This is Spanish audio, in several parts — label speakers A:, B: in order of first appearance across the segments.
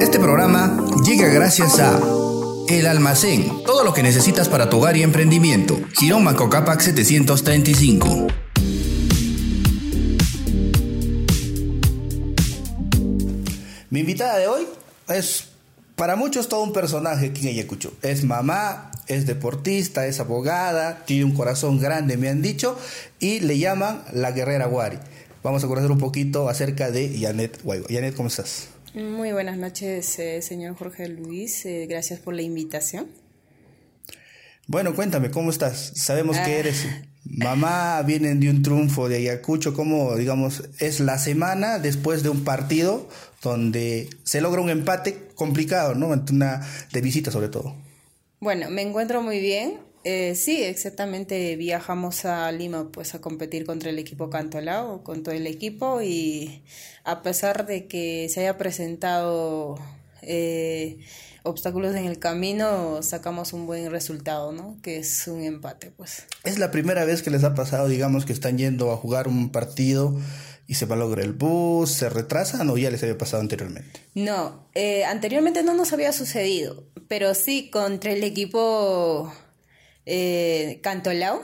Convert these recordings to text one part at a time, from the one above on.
A: Este programa llega gracias a El Almacén, todo lo que necesitas para tu hogar y emprendimiento. Girón Macocapac 735. Mi invitada de hoy es para muchos todo un personaje aquí en Ayacucho. Es mamá, es deportista, es abogada, tiene un corazón grande, me han dicho, y le llaman la guerrera Wari. Vamos a conocer un poquito acerca de Janet Guaygo. Janet, ¿cómo estás?
B: Muy buenas noches, eh, señor Jorge Luis. Eh, gracias por la invitación.
A: Bueno, cuéntame, ¿cómo estás? Sabemos que
B: Ah.
A: eres mamá, vienen de un triunfo de Ayacucho. ¿Cómo, digamos, es la semana después de un partido donde se logra un empate complicado, ¿no? Ante una de visita, sobre todo.
B: Bueno, me encuentro muy bien. Eh, sí, exactamente. Viajamos a Lima pues a competir contra el equipo Cantolao, con todo el equipo y a pesar de que se haya presentado eh, obstáculos en el camino, sacamos un buen resultado, ¿no? Que es un empate, pues.
A: Es la primera vez que les ha pasado, digamos, que están yendo a jugar un partido y se malogra el bus, se retrasan o ya les había pasado anteriormente.
B: No, eh, anteriormente no nos había sucedido, pero sí contra el equipo eh, Cantolao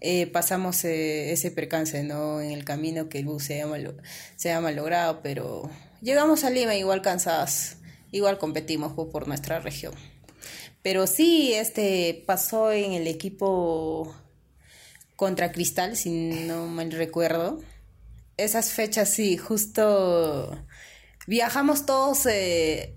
B: eh, pasamos eh, ese percance ¿no? en el camino que el bus se haya, malo- se malogrado, pero llegamos a Lima igual cansadas, igual competimos por nuestra región. Pero sí, este pasó en el equipo contra Cristal, si no mal recuerdo. Esas fechas sí, justo viajamos todos eh,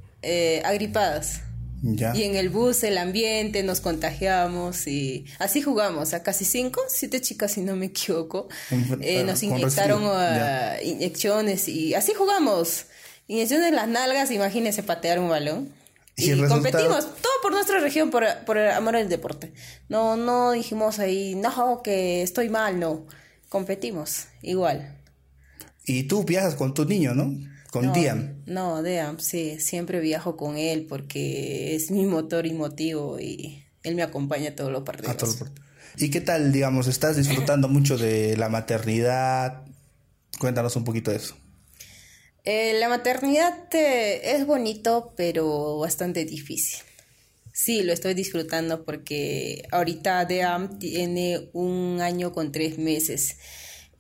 B: agripadas.
A: Ya.
B: Y en el bus, el ambiente, nos contagiamos y así jugamos, a casi cinco, siete chicas si no me equivoco. Eh, nos inyectaron ah, inyecciones y así jugamos. Inyecciones en las nalgas, imagínense patear un balón.
A: Y
B: competimos, todo por nuestra región, por, por el amor al deporte. No, no dijimos ahí, no, que estoy mal, no. Competimos, igual.
A: Y tú viajas con tu niño, ¿no? Con
B: No,
A: Diam.
B: No, Deam, sí, siempre viajo con él porque es mi motor y motivo y él me acompaña a todos los partidos.
A: A. ¿Y qué tal, digamos, estás disfrutando mucho de la maternidad? Cuéntanos un poquito de eso.
B: Eh, la maternidad eh, es bonito, pero bastante difícil. Sí, lo estoy disfrutando porque ahorita Deam tiene un año con tres meses.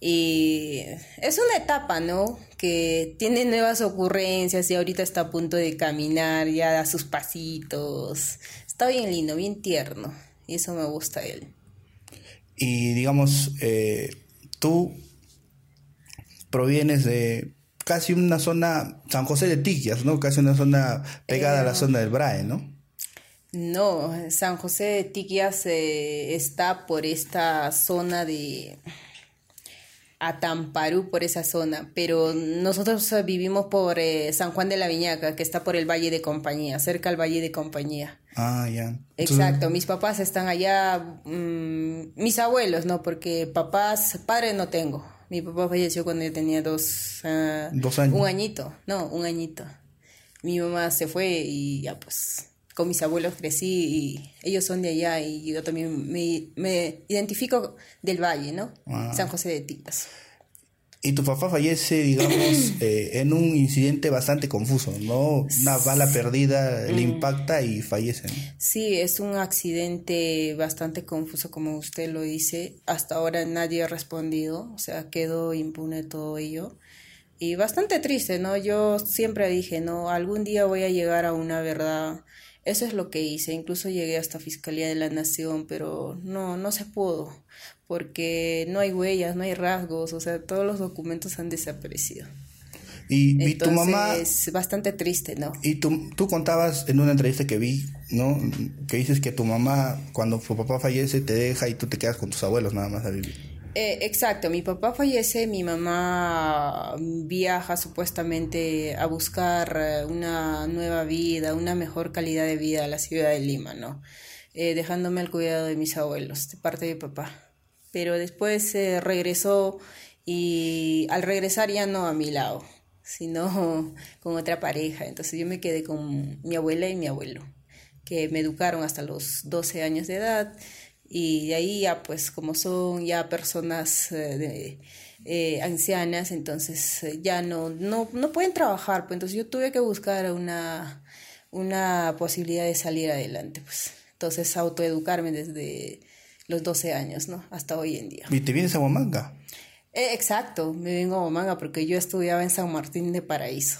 B: Y es una etapa, ¿no? Que tiene nuevas ocurrencias y ahorita está a punto de caminar, ya da sus pasitos. Está bien lindo, bien tierno. Y eso me gusta de él.
A: Y digamos, eh, tú provienes de casi una zona, San José de Tiquias, ¿no? Casi una zona pegada a la zona del Brae, ¿no?
B: No, San José de Tiquias eh, está por esta zona de Atamparú, por esa zona, pero nosotros eh, vivimos por eh, San Juan de la Viñaca, que está por el Valle de Compañía, cerca al Valle de Compañía.
A: Ah, ya.
B: Exacto, mis papás están allá, mm, mis abuelos, ¿no? Porque papás, padres no tengo. Mi papá falleció cuando yo tenía dos, ah,
A: Dos años.
B: un añito, no, un añito. Mi mamá se fue y ya pues con mis abuelos crecí y ellos son de allá y yo también me, me identifico del valle, ¿no?
A: Ah.
B: San José de Tipas.
A: Y tu papá fallece, digamos, eh, en un incidente bastante confuso, ¿no? Una bala perdida le impacta y fallece. ¿no?
B: Sí, es un accidente bastante confuso, como usted lo dice. Hasta ahora nadie ha respondido, o sea, quedó impune todo ello. Y bastante triste, ¿no? Yo siempre dije, no, algún día voy a llegar a una verdad. Eso es lo que hice. Incluso llegué hasta Fiscalía de la Nación, pero no, no se pudo, porque no hay huellas, no hay rasgos, o sea, todos los documentos han desaparecido.
A: Y, y tu mamá,
B: es bastante triste, ¿no?
A: y tú, tú contabas en una entrevista que vi, ¿no? Que dices que tu mamá, cuando tu papá fallece, te deja y tú te quedas con tus abuelos nada más a vivir.
B: Eh, exacto, mi papá fallece, mi mamá viaja supuestamente a buscar eh, una nueva vida, una mejor calidad de vida a la ciudad de Lima, ¿no? Eh, dejándome al cuidado de mis abuelos, de parte de papá. Pero después eh, regresó y al regresar ya no a mi lado, sino con otra pareja. Entonces yo me quedé con mi abuela y mi abuelo, que me educaron hasta los 12 años de edad. Y de ahí ya, pues, como son ya personas eh, de eh, ancianas, entonces eh, ya no, no, no pueden trabajar, pues entonces yo tuve que buscar una, una posibilidad de salir adelante, pues entonces autoeducarme desde los 12 años, ¿no? Hasta hoy en día.
A: ¿Y te vienes a Huamanga?
B: Exacto, me vengo a Huamanga porque yo estudiaba en San Martín de Paraíso.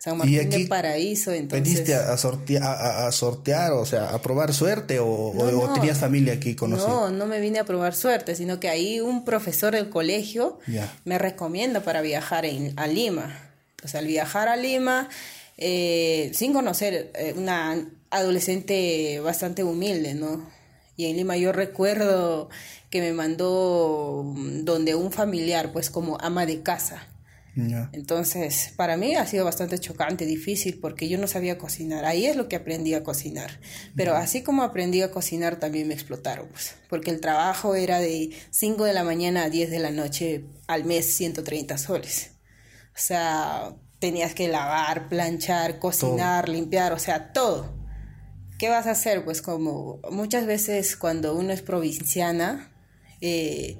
B: San Martín de Paraíso, entonces...
A: ¿Veniste a, sortear, a, sortear, o sea, a probar suerte o, tenías familia aquí conocida?
B: No, no me vine a probar suerte, sino que ahí un profesor del colegio me recomienda para viajar a Lima. O sea, al viajar a Lima, eh, sin conocer eh, una adolescente bastante humilde, ¿no? Y en Lima yo recuerdo que me mandó donde un familiar, pues como ama de casa. Entonces, para mí ha sido bastante chocante, difícil, porque yo no sabía cocinar. Ahí es lo que aprendí a cocinar. Pero así como aprendí a cocinar, también me explotaron, pues, porque el trabajo era de 5 de la mañana a 10 de la noche al mes, 130 soles. O sea, tenías que lavar, planchar, cocinar, limpiar, o sea, todo. ¿Qué vas a hacer? Pues como muchas veces cuando uno es provinciana, eh,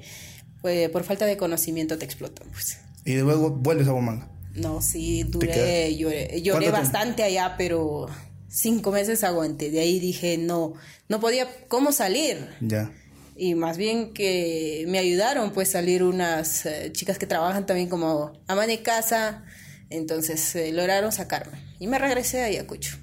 B: pues, por falta de conocimiento te explotan, pues.
A: Y luego vuelves a Bomanga.
B: No, sí, duré, lloré, lloré bastante allá, pero cinco meses aguanté. De ahí dije, no, no podía, ¿cómo salir?
A: Ya.
B: Y más bien que me ayudaron, pues, salir unas eh, chicas que trabajan también como ama de casa. Entonces eh, lograron sacarme. Y me regresé a Ayacucho.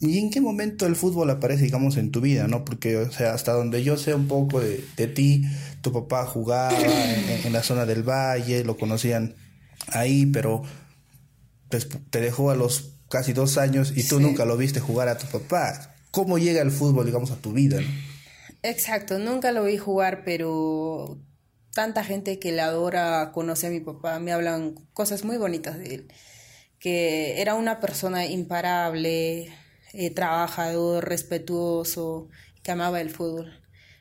A: ¿Y en qué momento el fútbol aparece, digamos, en tu vida, no? Porque, o sea, hasta donde yo sé un poco de, ti, tu papá jugaba en, la zona del valle, lo conocían ahí, pero pues, te dejó a los casi dos años y tú nunca lo viste jugar a tu papá. ¿Cómo llega el fútbol, digamos, a tu vida?
B: Exacto, nunca lo vi jugar, pero tanta gente que le adora conoce a mi papá, me hablan cosas muy bonitas de él, que era una persona imparable, eh, trabajador, respetuoso, que amaba el fútbol.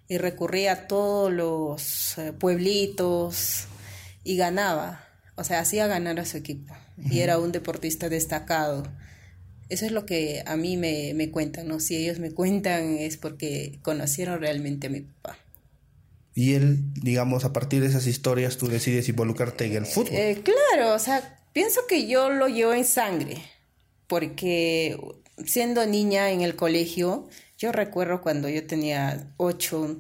B: Y recurría a todos los eh, pueblitos y ganaba. O sea, hacía ganar a su equipo. Y era un deportista destacado. Eso es lo que a mí me, me cuentan, ¿no? Si ellos me cuentan es porque conocieron realmente a mi papá.
A: Y él, digamos, a partir de esas historias tú decides involucrarte en el fútbol.
B: Eh, claro, o sea, pienso que yo lo llevo en sangre, porque siendo niña en el colegio, yo recuerdo cuando yo tenía ocho,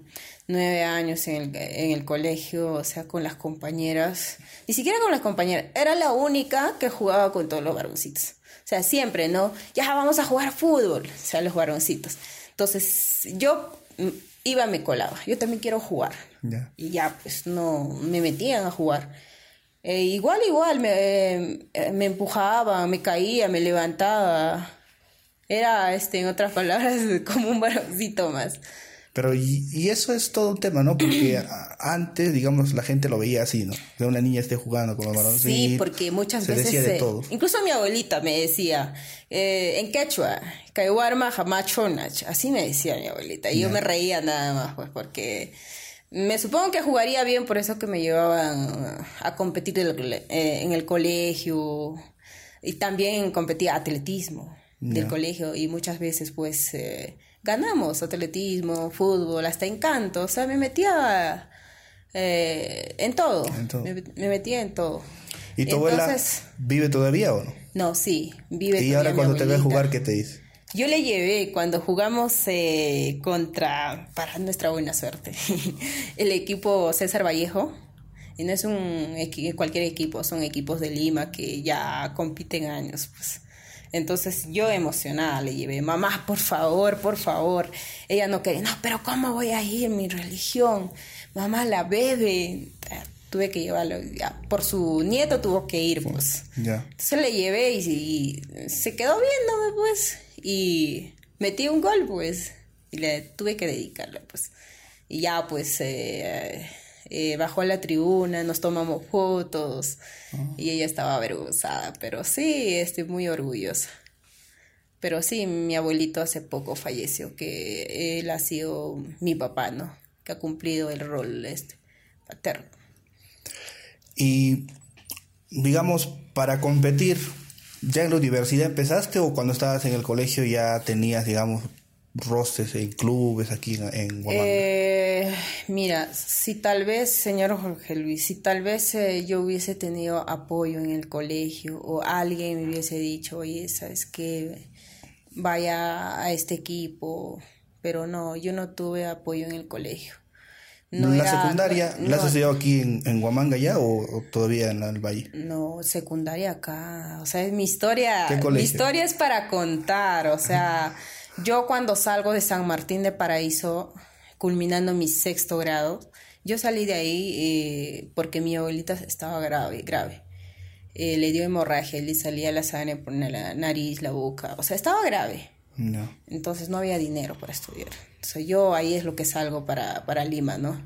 B: nueve años en el, en el colegio, o sea, con las compañeras, ni siquiera con las compañeras, era la única que jugaba con todos los varoncitos. O sea, siempre, ¿no? Ya vamos a jugar fútbol, o sea, los varoncitos. Entonces, yo iba, me colaba, yo también quiero jugar. Y ya, pues, no, me metían a jugar. Eh, igual, igual, me, eh, me empujaba, me caía, me levantaba era, este, en otras palabras, como un varoncito más.
A: Pero y, eso es todo un tema, ¿no? Porque antes, digamos, la gente lo veía así, ¿no? Que una niña esté jugando con los varones.
B: Sí, porque muchas veces... Decía de todo. Incluso mi abuelita me decía, eh, en quechua, Kaiwarma Hamachonach. Así me decía mi abuelita. Y yo me reía nada más, pues, porque... Me supongo que jugaría bien, por eso que me llevaban a competir eh, en el colegio. Y también competía atletismo del colegio y muchas veces pues eh, ganamos atletismo, fútbol, hasta encanto, o sea, me metía eh, en todo, Me, metía en todo.
A: ¿Y tu abuela vive todavía o no?
B: No, sí, vive
A: ¿Y ahora cuando te ve jugar, qué te dice?
B: Yo le llevé cuando jugamos eh, contra, para nuestra buena suerte, el equipo César Vallejo. Y no es un cualquier equipo, son equipos de Lima que ya compiten años, pues. Entonces yo emocionada le llevé, mamá, por favor, por favor. Ella no quería, no, pero ¿cómo voy a ir? Mi religión, mamá la bebe. Tuve que llevarlo, ya, por su nieto tuvo que ir, pues. Entonces le llevé y, se quedó viéndome, pues. Y metí un gol, pues. Y le tuve que dedicarle, pues. Y ya, pues, eh, eh, bajó a la tribuna, nos tomamos fotos ah. y ella estaba avergonzada, pero sí, estoy muy orgullosa. Pero sí, mi abuelito hace poco falleció, que él ha sido mi papá, ¿no? Que ha cumplido el rol este paterno.
A: Y digamos, para competir, ¿ya en la universidad empezaste o cuando estabas en el colegio ya tenías, digamos, rostes en clubes aquí en, en
B: eh, mira, si tal vez, señor Jorge Luis, si tal vez eh, yo hubiese tenido apoyo en el colegio o alguien me hubiese dicho, oye, ¿sabes qué? Vaya a este equipo, pero no, yo no tuve apoyo en el colegio.
A: No ¿La secundaria la has estudiado aquí en, en Huamanga ya o, todavía en el Valle?
B: No, secundaria acá. O sea, mi historia, mi historia es para contar. O sea, yo cuando salgo de San Martín de Paraíso, culminando mi sexto grado, yo salí de ahí eh, porque mi abuelita estaba grave, grave. Eh, le dio hemorragia, le salía la sangre por la nariz, la boca. O sea, estaba grave. No. Entonces no había dinero para estudiar. O yo ahí es lo que salgo para, para Lima, ¿no?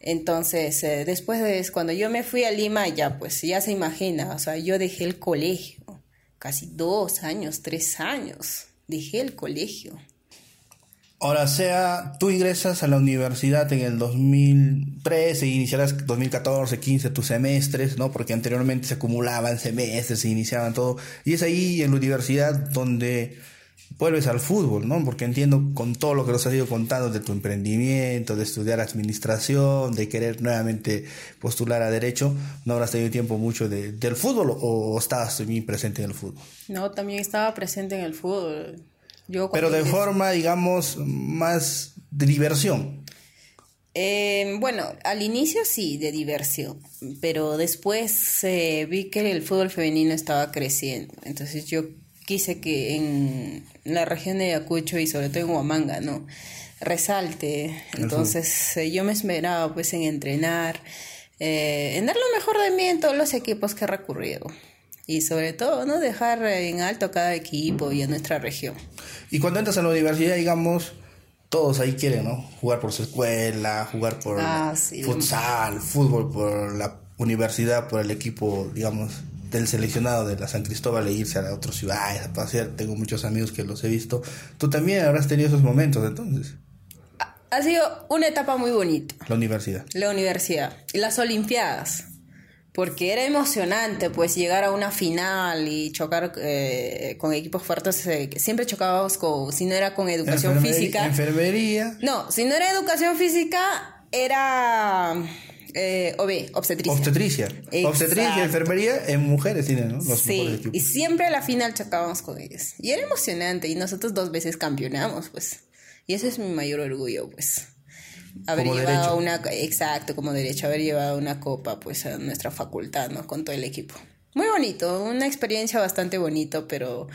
B: Entonces, eh, después de cuando yo me fui a Lima, ya pues, ya se imagina, o sea, yo dejé el colegio, casi dos años, tres años, dejé el colegio.
A: Ahora, sea, tú ingresas a la universidad en el 2013, iniciarás 2014, 15 tus semestres, ¿no? Porque anteriormente se acumulaban semestres, se iniciaban todo. Y es ahí en la universidad donde vuelves al fútbol, ¿no? Porque entiendo con todo lo que nos has ido contando de tu emprendimiento, de estudiar administración, de querer nuevamente postular a derecho, no habrás tenido tiempo mucho de, del fútbol o estabas también presente en el fútbol.
B: No, también estaba presente en el fútbol.
A: Yo Pero de forma, digamos, más de diversión.
B: Eh, bueno, al inicio sí, de diversión, pero después eh, vi que el fútbol femenino estaba creciendo, entonces yo quise que en la región de Ayacucho y sobre todo en Huamanga, ¿no? Resalte. Entonces eh, yo me esmeraba pues en entrenar, eh, en dar lo mejor de mí en todos los equipos que he recurrido. Y sobre todo, ¿no? Dejar en alto cada equipo y a nuestra región.
A: Y cuando entras a la universidad, digamos, todos ahí quieren, ¿no? Jugar por su escuela, jugar por ah, futsal, fútbol por la universidad, por el equipo, digamos, del seleccionado de la San Cristóbal e irse a otras ciudades a pasear. Tengo muchos amigos que los he visto. Tú también habrás tenido esos momentos entonces.
B: Ha sido una etapa muy bonita.
A: La universidad.
B: La universidad. Y las Olimpiadas. Porque era emocionante, pues, llegar a una final y chocar eh, con equipos fuertes. Eh, siempre chocábamos con, si no era con educación física.
A: Enfermería.
B: No, si no era educación física, era eh, OB, obstetricia.
A: Obstetricia. Obstetricia y enfermería en mujeres tienen, ¿no?
B: sí, y siempre a la final chocábamos con ellos. Y era emocionante y nosotros dos veces campeonamos, pues. Y ese es mi mayor orgullo, pues. Haber llevado una, exacto, como derecho, haber llevado una copa, pues, a nuestra facultad, ¿no? Con todo el equipo. Muy bonito, una experiencia bastante bonito, pero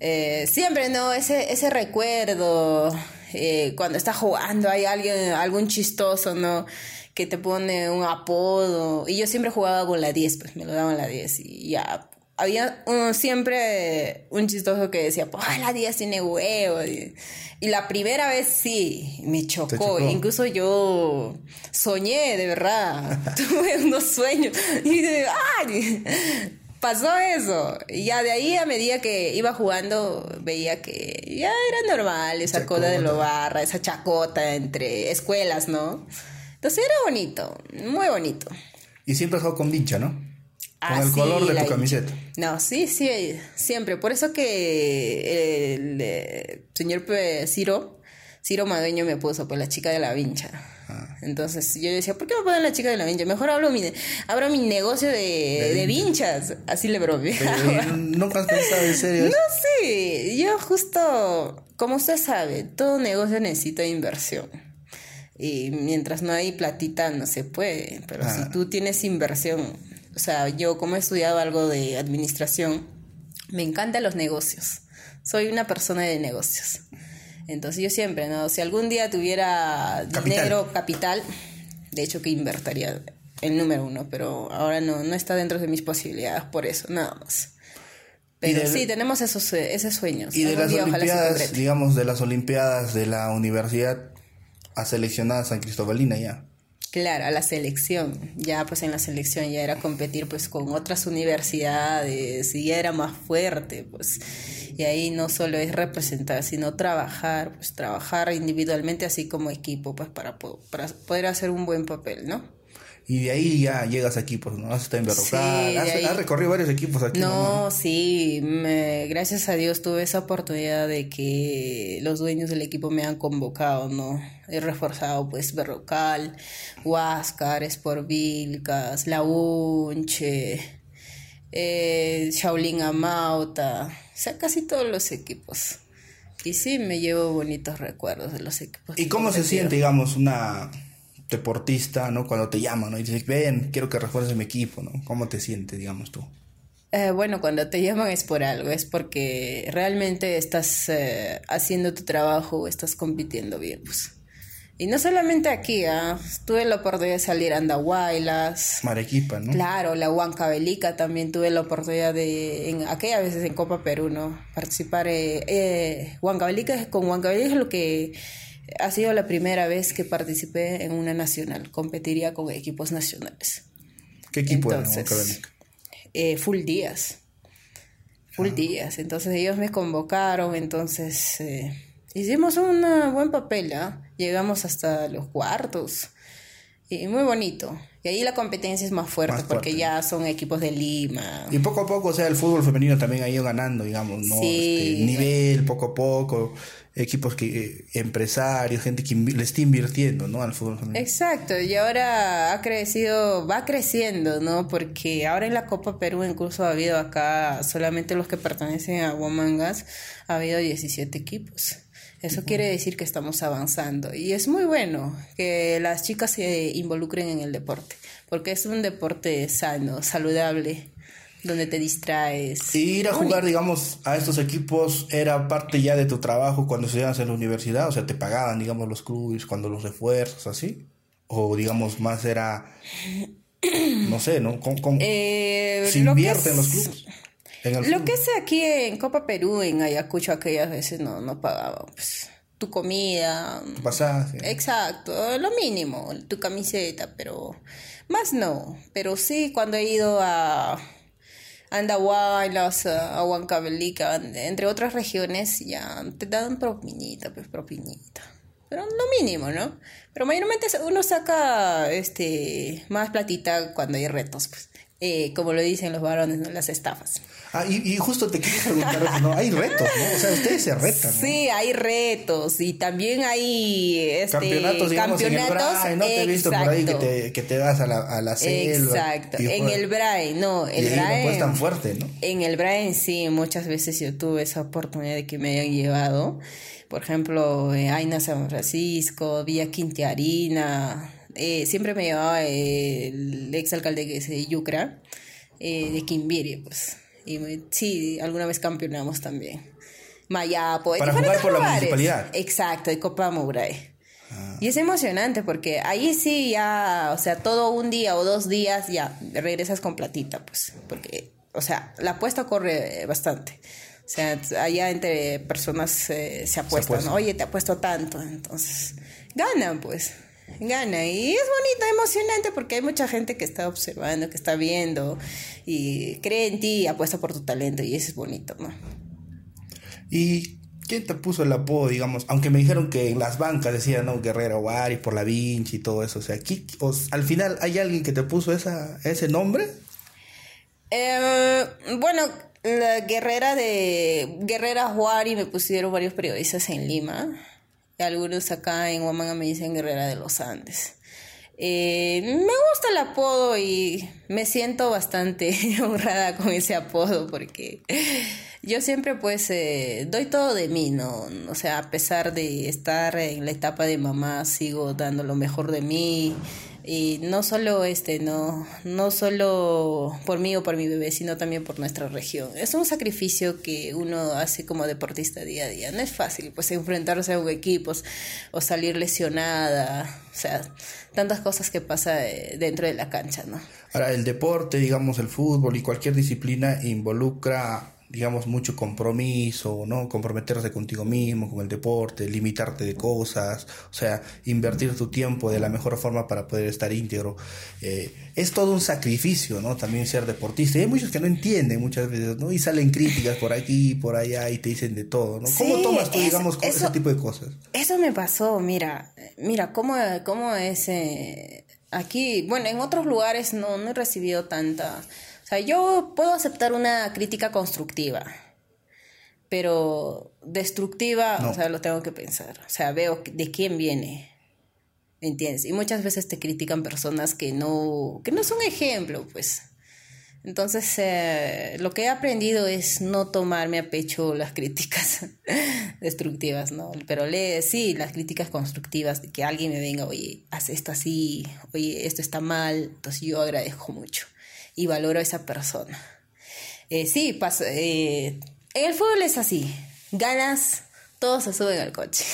B: eh, siempre, ¿no? Ese, ese recuerdo, eh, cuando está jugando hay alguien, algún chistoso, ¿no? Que te pone un apodo. Y yo siempre jugaba con la 10, pues me lo daban la 10 y ya. Había siempre un chistoso que decía, pues la 10 tiene huevo. Y, la primera vez sí, me chocó. Incluso yo soñé, de verdad. Tuve unos sueños. Y de, ¡ay! pasó eso. Y ya de ahí a medida que iba jugando, veía que ya era normal esa cosa de lo barra, esa chacota entre escuelas, ¿no? Entonces era bonito, muy bonito.
A: Y siempre has jugado con vincha, ¿no? Con el color de tu camiseta.
B: No, sí, sí, siempre. Por eso que el, señor Ciro, Ciro Madueño me puso pues la chica de la vincha. Ah. Entonces yo decía, ¿por qué me ponen la chica de la vincha? Mejor hablo mi, abro mi negocio de, de, vinchas. Así le bromeaba.
A: ¿Nunca has pensado en serio?
B: No, sí. Yo justo, como usted sabe, todo negocio necesita inversión. Y mientras no hay platita no se puede, pero si ah. tú tienes inversión, o sea, yo como he estudiado algo de administración, me encantan los negocios. Soy una persona de negocios. Entonces yo siempre, ¿no? Si algún día tuviera dinero, capital, de hecho que invertiría el número uno, pero ahora no, no está dentro de mis posibilidades por eso, nada más. Pero sí, tenemos esos, esos sueños.
A: Y de las Olimpiadas, digamos, de las Olimpiadas de la universidad, a seleccionar a San Cristobalina ya.
B: Claro, a la selección. Ya pues en la selección ya era competir pues con otras universidades y ya era más fuerte, pues. Y ahí no solo es representar, sino trabajar, pues trabajar individualmente así como equipo, pues para, para poder hacer un buen papel, ¿no?
A: Y de ahí ya llegas a equipos, ¿no? Has estado en Berrocal, has, recorrido varios equipos aquí.
B: No, sí, gracias a Dios tuve esa oportunidad de que los dueños del equipo me han convocado, ¿no? He reforzado pues Berrocal, Huáscar, Sport Vilcas, La Unche, eh, Shaolin Amauta, o sea, casi todos los equipos. Y sí, me llevo bonitos recuerdos de los equipos.
A: ¿Y cómo se siente, digamos, una deportista, ¿no? Cuando te llaman, ¿no? Y dices, ven, quiero que refuerces mi equipo, ¿no? ¿Cómo te sientes, digamos tú?
B: Eh, bueno, cuando te llaman es por algo, es porque realmente estás eh, haciendo tu trabajo estás compitiendo bien, pues. Y no solamente aquí, ¿ah? tuve la oportunidad de salir a Andahuaylas.
A: Marequipa, ¿no?
B: Claro, la Huancavelica también tuve la oportunidad de, en aquellas veces en Copa Perú, ¿no? Participar. Eh, eh Huancavelica, con Huancavelica es lo que ha sido la primera vez que participé en una nacional. Competiría con equipos nacionales.
A: ¿Qué equipo era
B: eh, Full Días. Full ah. Días. Entonces ellos me convocaron, entonces eh, hicimos un buen papel, ¿ah? Llegamos hasta los cuartos. Y muy bonito. Y ahí la competencia es más fuerte, porque ya son equipos de Lima.
A: Y poco a poco, o sea, el fútbol femenino también ha ido ganando, digamos, ¿no? Este, nivel, poco a poco, equipos que, eh, empresarios, gente que le está invirtiendo, ¿no? Al fútbol femenino.
B: Exacto, y ahora ha crecido, va creciendo, ¿no? Porque ahora en la Copa Perú incluso ha habido acá, solamente los que pertenecen a Womangas, ha habido 17 equipos. Eso quiere decir que estamos avanzando y es muy bueno que las chicas se involucren en el deporte, porque es un deporte sano, saludable, donde te distraes.
A: Y ir a jugar, digamos, a estos equipos era parte ya de tu trabajo cuando estudiabas en la universidad, o sea, te pagaban, digamos, los clubes, cuando los refuerzos, así, o digamos, más era, no sé, ¿no? Con,
B: eh,
A: se invierte en los clubes.
B: Lo que es aquí en Copa Perú, en Ayacucho, aquellas veces no, no pagaba pues, tu comida.
A: Tu pasaje.
B: Exacto, lo mínimo, tu camiseta, pero más no. Pero sí, cuando he ido a Andahuaylas, a Huancavelica, entre otras regiones, ya te dan propinita, pues propinita. Pero lo mínimo, ¿no? Pero mayormente uno saca este más platita cuando hay retos, pues. Eh, como lo dicen los varones, ¿no? las estafas.
A: Ah, y, justo te quería preguntar ¿no? Hay retos, ¿no? O sea, ustedes se retan, ¿no?
B: Sí, hay retos y también hay este,
A: campeonatos, digamos, campeonatos, en el ¿no? Te he visto por ahí que te, que te a la, a la selva.
B: Exacto, en el Brain, no, el
A: y
B: Brain.
A: No tan fuerte, ¿no?
B: En el Brain sí, muchas veces yo tuve esa oportunidad de que me hayan llevado. Por ejemplo, eh, Aina San Francisco, Villa Quintiarina, eh, siempre me llevaba el ex alcalde que es de Yucra, eh, de Quimbiria, pues. Y sí, alguna vez campeonamos también. Mayapo,
A: Para jugar por la municipalidad.
B: Exacto, de Copa Mugray. Ah. Y es emocionante porque ahí sí ya, o sea, todo un día o dos días ya regresas con platita, pues, porque, o sea, la apuesta corre bastante. O sea, allá entre personas eh, se apuestan, oye, te apuesto tanto, entonces ganan, pues gana. Y es bonito, emocionante, porque hay mucha gente que está observando, que está viendo y cree en ti y apuesta por tu talento, y eso es bonito, ¿no?
A: ¿Y quién te puso el apodo, digamos? Aunque me dijeron que en las bancas decían, ¿no? Guerrero por la Vinci y todo eso. O sea, aquí, al final, ¿hay alguien que te puso esa, ese nombre?
B: Eh, bueno, la guerrera de Guerrera Juari me pusieron varios periodistas en Lima algunos acá en Huamanga me dicen Guerrera de los Andes. Eh, me gusta el apodo y me siento bastante honrada con ese apodo porque yo siempre pues eh, doy todo de mí, ¿no? O sea, a pesar de estar en la etapa de mamá, sigo dando lo mejor de mí y no solo este no no solo por mí o por mi bebé sino también por nuestra región. Es un sacrificio que uno hace como deportista día a día. No es fácil pues enfrentarse a un equipos o salir lesionada. O sea tantas cosas que pasa eh, dentro de la cancha no
A: ahora el deporte digamos el fútbol y cualquier disciplina involucra digamos, mucho compromiso, ¿no? Comprometerse contigo mismo, con el deporte, limitarte de cosas, o sea, invertir tu tiempo de la mejor forma para poder estar íntegro. Eh, es todo un sacrificio, ¿no? También ser deportista. Y hay muchos que no entienden muchas veces, ¿no? Y salen críticas por aquí, por allá y te dicen de todo, ¿no? ¿Cómo tomas tú, digamos, ese tipo de cosas?
B: Eso me pasó, mira, mira, cómo, cómo es... Eh, aquí, bueno, en otros lugares no, no he recibido tanta... Sea, yo puedo aceptar una crítica constructiva, pero destructiva, o sea, lo tengo que pensar. O sea, veo de quién viene. ¿Entiendes? Y muchas veces te critican personas que no, que no son ejemplo, pues. Entonces, eh, lo que he aprendido es no tomarme a pecho las críticas destructivas, ¿no? Pero lee, sí, las críticas constructivas, de que alguien me venga, oye, haz esto así, oye, esto está mal, entonces yo agradezco mucho y valoro a esa persona. Eh, sí, pasa, eh, en el fútbol es así, ganas, todos se suben al coche.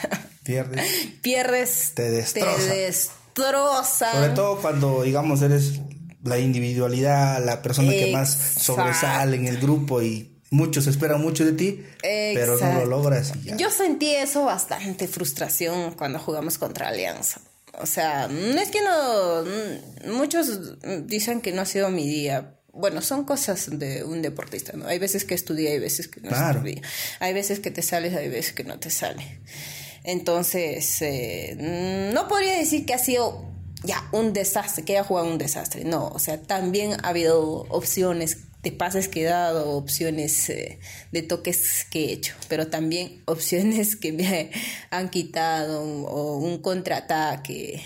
A: Pierdes.
B: Pierdes.
A: Te destroza.
B: Te destroza.
A: Sobre todo cuando, digamos, eres la individualidad, la persona que más sobresale en el grupo y muchos esperan mucho de ti, pero no lo logras.
B: Yo sentí eso bastante frustración cuando jugamos contra Alianza. O sea, no es que no. Muchos dicen que no ha sido mi día. Bueno, son cosas de un deportista, ¿no? Hay veces que estudia, hay veces que no estudia. Hay veces que te sales, hay veces que no te sale. Entonces, eh, no podría decir que ha sido ya un desastre, que haya jugado un desastre. No, o sea, también ha habido opciones de pases que he dado, opciones eh, de toques que he hecho, pero también opciones que me han quitado o un contraataque,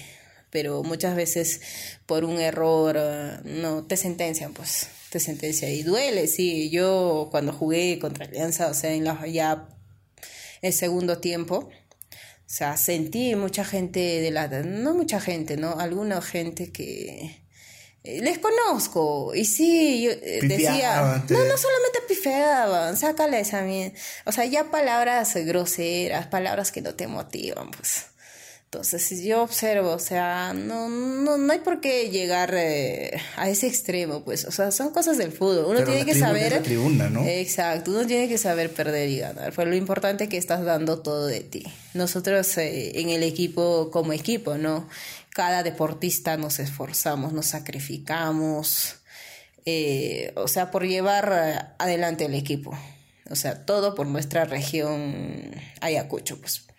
B: pero muchas veces por un error eh, no te sentencian, pues te sentencia y duele, sí. Yo cuando jugué contra Alianza, o sea, en la ya el segundo tiempo, o sea, sentí mucha gente de la... No mucha gente, ¿no? Alguna gente que... Eh, les conozco. Y sí, yo eh, decía... No, no solamente pifeaban, sácale esa bien. O sea, ya palabras groseras, palabras que no te motivan, pues. Entonces, yo observo, o sea, no, no, no hay por qué llegar eh, a ese extremo, pues, o sea, son cosas del fútbol. Uno tiene que saber.
A: tribuna, ¿no?
B: Exacto, uno tiene que saber perder y ganar. Fue lo importante que estás dando todo de ti. Nosotros eh, en el equipo, como equipo, ¿no? Cada deportista nos esforzamos, nos sacrificamos, eh, o sea, por llevar adelante el equipo. O sea, todo por nuestra región Ayacucho, pues.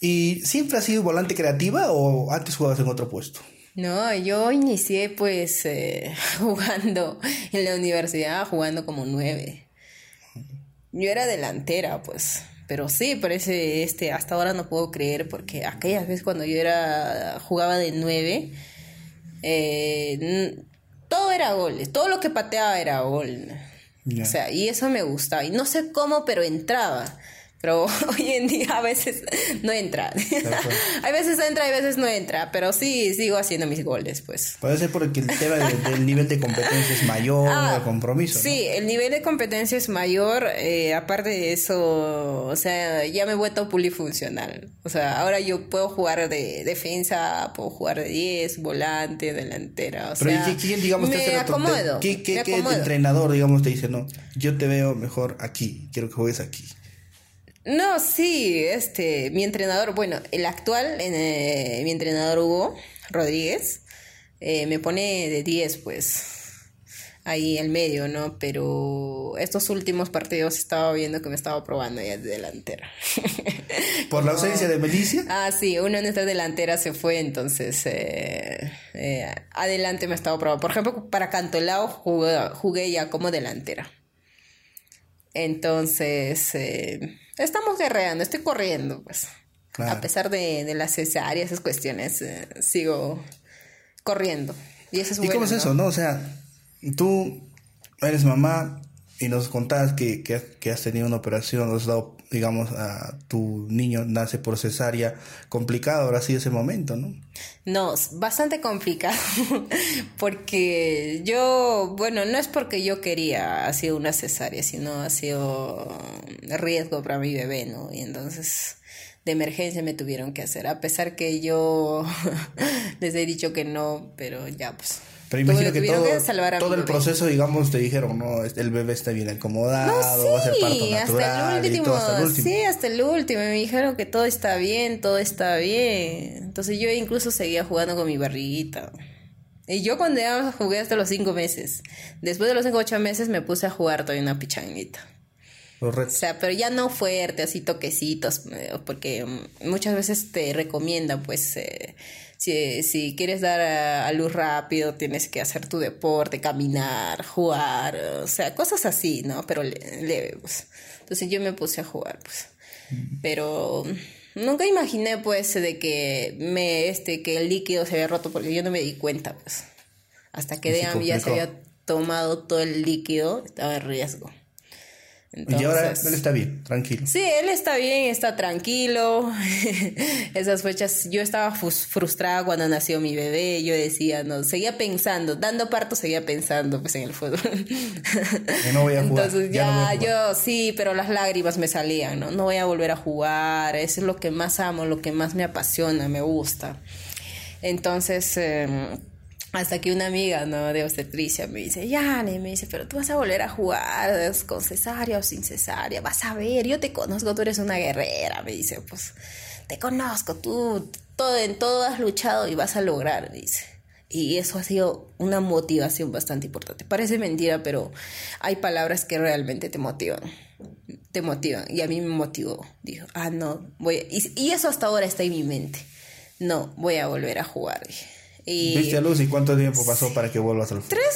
A: ¿Y siempre has sido volante creativa o antes jugabas en otro puesto?
B: No, yo inicié pues eh, jugando en la universidad, jugando como nueve. Yo era delantera, pues. Pero sí, parece, este, hasta ahora no puedo creer, porque aquellas veces cuando yo era, jugaba de nueve, eh, todo era goles, todo lo que pateaba era gol. O sea, y eso me gustaba. Y no sé cómo, pero entraba pero hoy en día a veces no entra. hay veces entra, y a veces no entra, pero sí sigo haciendo mis goles, pues.
A: Puede ser porque el tema del, nivel de competencia es mayor, ah, el compromiso.
B: Sí, el nivel de competencia es mayor, eh, aparte de eso, o sea, ya me he vuelto polifuncional. O sea, ahora yo puedo jugar de defensa, puedo jugar de 10, volante, delantera. O pero
A: ¿quién, digamos,
B: me
A: te
B: acomodo.
A: ¿Qué, qué, qué entrenador, digamos, te dice, no, yo te veo mejor aquí, quiero que juegues aquí?
B: No, sí, este, mi entrenador, bueno, el actual, eh, mi entrenador Hugo Rodríguez, eh, me pone de 10, pues, ahí en medio, ¿no? Pero estos últimos partidos estaba viendo que me estaba probando ya de delantera.
A: ¿Por la ausencia de Melicia?
B: Ah, sí, una de nuestras delanteras se fue, entonces eh, adelante me estaba probando. Por ejemplo, para Cantolao jugué, jugué ya como delantera. Entonces, eh, estamos guerreando, estoy corriendo, pues. A pesar de, de, las cesáreas, esas cuestiones, eh, sigo corriendo. Y eso es
A: ¿Y cómo es eso, no? O sea, tú eres mamá y nos contás que, que, has tenido una operación, has dado, digamos, a tu niño nace por cesárea, complicado ahora sí ese momento, ¿no?
B: No, bastante complicado, porque yo, bueno, no es porque yo quería, ha sido una cesárea, sino ha sido riesgo para mi bebé, ¿no? Y entonces de emergencia me tuvieron que hacer, a pesar que yo les he dicho que no, pero ya pues
A: pero imagino que todo, todo el proceso, digamos, te dijeron, no, el bebé está bien acomodado, va a ser parto natural hasta el último, hasta el último.
B: Sí, hasta el último. Me dijeron que todo está bien, todo está bien. Entonces yo incluso seguía jugando con mi barriguita. Y yo cuando ya jugué hasta los cinco meses. Después de los cinco ocho meses me puse a jugar todavía una pichanguita. O sea, pero ya no fuerte, así toquecitos, eh, porque muchas veces te recomiendan, pues, eh, si, si, quieres dar a, luz rápido, tienes que hacer tu deporte, caminar, jugar, o sea, cosas así, ¿no? Pero leve, pues. Entonces yo me puse a jugar, pues. Pero nunca imaginé, pues, de que me, este, que el líquido se había roto, porque yo no me di cuenta, pues. Hasta que de ya se había tomado todo el líquido, estaba en riesgo
A: y ahora él está bien, tranquilo.
B: Sí, él está bien, está tranquilo. Esas fechas, yo estaba frustrada cuando nació mi bebé. Yo decía, no, seguía pensando, dando parto, seguía pensando pues en el fútbol.
A: no voy a jugar.
B: Entonces ya, yo sí, pero las lágrimas me salían, ¿no? No voy a volver a jugar. Eso es lo que más amo, lo que más me apasiona, me gusta. Entonces. Em, hasta que una amiga, ¿no? De obstetricia me dice, Yane, me dice, pero tú vas a volver a jugar con cesárea o sin cesárea, vas a ver, yo te conozco, tú eres una guerrera, me dice, pues, te conozco, tú todo, en todo has luchado y vas a lograr, dice. Y eso ha sido una motivación bastante importante. Parece mentira, pero hay palabras que realmente te motivan. Te motivan. Y a mí me motivó. Dijo, ah, no, voy y, y, eso hasta ahora está en mi mente. No, voy a volver a jugar. Dije.
A: Y ¿Viste a Luz y cuánto tiempo pasó para que vuelvas al
B: fútbol? Tres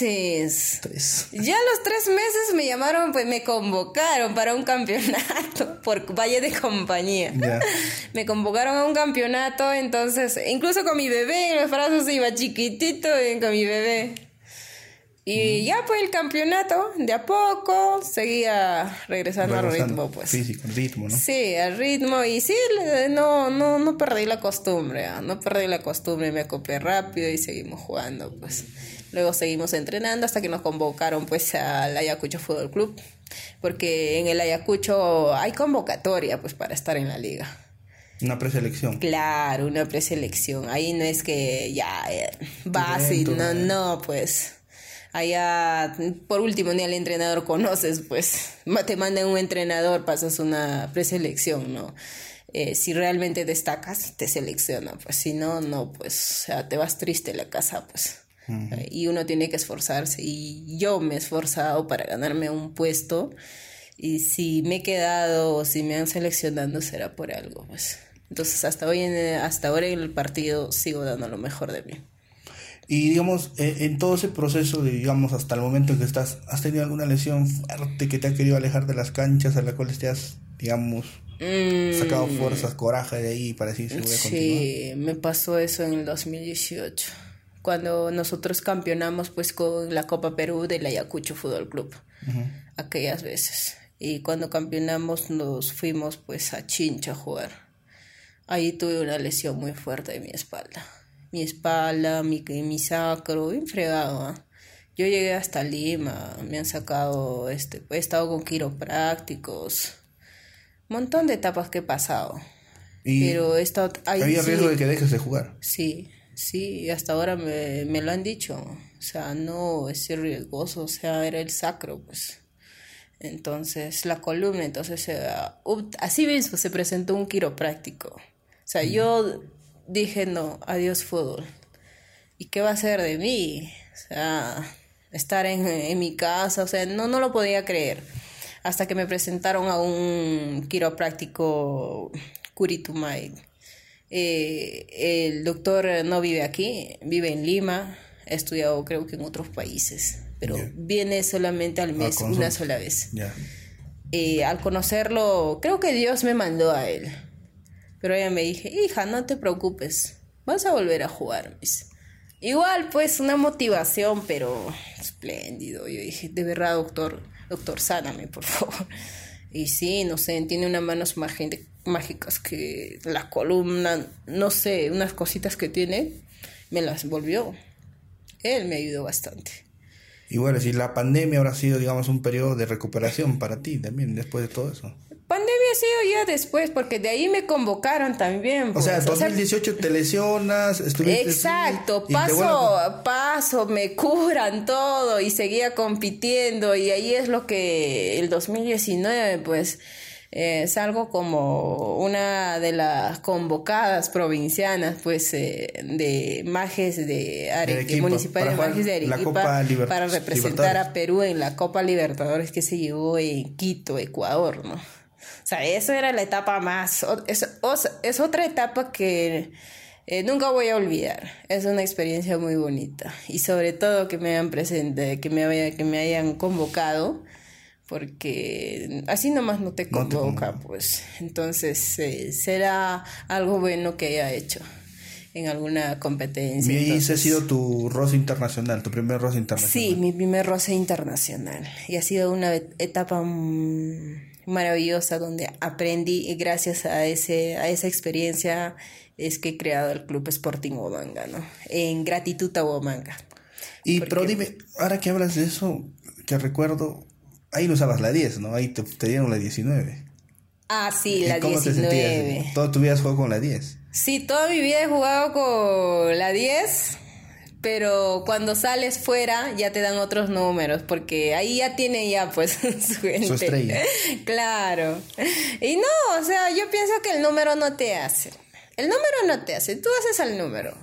B: meses. Tres. Ya los tres meses me llamaron, pues me convocaron para un campeonato por Valle de Compañía. Me convocaron a un campeonato, entonces, incluso con mi bebé en los brazos iba chiquitito con mi bebé. Y ya pues el campeonato, de a poco, seguía regresando, al ritmo, pues.
A: Físico, ritmo, ¿no?
B: Sí, al ritmo. Y sí, no, no, no perdí la costumbre, ¿ah? no perdí la costumbre, me acopié rápido y seguimos jugando, pues. Luego seguimos entrenando hasta que nos convocaron, pues, al Ayacucho Fútbol Club. Porque en el Ayacucho hay convocatoria, pues, para estar en la liga.
A: Una preselección.
B: Claro, una preselección. Ahí no es que ya eh, vas y no, no, pues allá, por último, ni al entrenador conoces, pues te mandan un entrenador, pasas una preselección, ¿no? Eh, si realmente destacas, te selecciona, pues si no, no, pues, o sea, te vas triste a la casa, pues. Y uno tiene que esforzarse y yo me he esforzado para ganarme un puesto y si me he quedado o si me han seleccionado será por algo, pues. Entonces hasta hoy en, hasta ahora en el partido sigo dando lo mejor de mí.
A: Y digamos, eh, en todo ese proceso, digamos, hasta el momento en que estás, ¿has tenido alguna lesión fuerte que te ha querido alejar de las canchas a la cual te has, digamos, sacado mm. fuerzas, coraje de ahí para decir si voy a continuar?
B: Sí, me pasó eso en el 2018, cuando nosotros campeonamos pues con la Copa Perú del Ayacucho Fútbol Club, aquellas veces. Y cuando campeonamos nos fuimos pues a Chincha a jugar. Ahí tuve una lesión muy fuerte de mi espalda mi espalda, mi, mi sacro, bien fregado. ¿ah? Yo llegué hasta Lima, me han sacado, este, he estado con quiroprácticos, un montón de etapas que he pasado. pero he estado,
A: ¿Había riesgo de que dejes de jugar?
B: Sí, sí, hasta ahora me, me lo han dicho. O sea, no es riesgoso, o sea, era el sacro, pues. Entonces, la columna, entonces, así mismo se presentó un quiropráctico. O sea, yo dije, no, adiós fútbol. ¿Y qué va a ser de mí? O sea, estar en, mi casa, o sea, no, no lo podía creer. Hasta que me presentaron a un quiropráctico Curitumay. Eh, el doctor no vive aquí, vive en Lima, ha estudiado creo que en otros países, pero viene solamente al mes, una sola vez. Eh, al conocerlo, creo que Dios me mandó a él pero ella me dije, hija, no te preocupes, vas a volver a jugar. Igual, pues, una motivación, pero espléndido. Yo dije, de verdad, doctor, doctor, sáname, por favor. Y sí, no sé, tiene unas manos mágicas que la columna, no sé, unas cositas que tiene, me las volvió. Él me ayudó bastante.
A: Y bueno, si la pandemia habrá sido, digamos, un periodo de recuperación para ti también, después de todo eso.
B: Pandemia ha sido ya después, porque de ahí me convocaron también.
A: o sea, en 2018 te lesionas,
B: estuviste... Exacto, paso a paso, me curan todo y seguía compitiendo y ahí es lo que el 2019, pues eh, salgo como una de las convocadas provincianas, pues, eh, de Majes de Arequipa, municipales Majes de Arequipa, para representar a Perú en la Copa Libertadores que se llevó en Quito, Ecuador, ¿no? Sea, esa era la etapa más, es, es otra etapa que eh, nunca voy a olvidar. Es una experiencia muy bonita. Y sobre todo que me hayan presente, que me, haya, que me hayan convocado, porque así nomás no te convoca, pues. Entonces eh, será algo bueno que haya hecho en alguna competencia.
A: Y ese ha sido tu roce internacional, tu primer roce internacional.
B: Sí, mi primer roce internacional. Y ha sido una etapa maravillosa donde aprendí gracias a, ese, a esa experiencia es que he creado el Club Sporting Huamanga, ¿no? En gratitud a Huamanga.
A: Y, pero dime, ahora que hablas de eso, que recuerdo, ahí no usabas la 10, ¿no? Ahí te, dieron la 19.
B: Ah, sí, la ¿Cómo 19. Te sentías?
A: ¿Toda tu vida has jugado con la 10?
B: Sí, toda mi vida he jugado con la 10, pero cuando sales fuera ya te dan otros números, porque ahí ya tiene ya pues su gente. Su estrella. Claro. Y no, o sea, yo pienso que el número no te hace. El número no te hace, tú haces el número.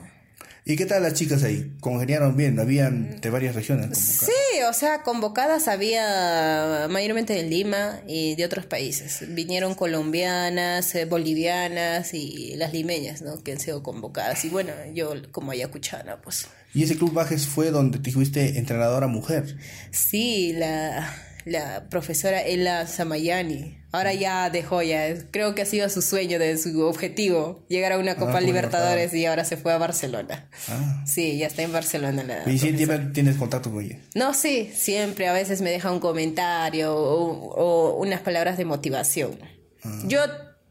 A: ¿Y qué tal las chicas ahí? ¿Congeniaron bien? ¿Habían de varias regiones?
B: Sí, o sea, convocadas había mayormente de Lima y de otros países. Vinieron colombianas, eh, bolivianas y las limeñas, ¿no? Que han sido convocadas. Y bueno, yo como ayacuchana, pues.
A: ¿Y ese club Bajes fue donde te fuiste entrenadora mujer?
B: Sí, la la profesora Ella Samayani. Ahora ya dejó ya, creo que ha sido su sueño, de su objetivo, llegar a una Copa ah, Libertadores y ahora se fue a Barcelona. Ah. Sí, ya está en Barcelona. La
A: ¿Y si tienes contacto con ella?
B: No, sí, siempre, a veces me deja un comentario o, unas palabras de motivación. Ah. Yo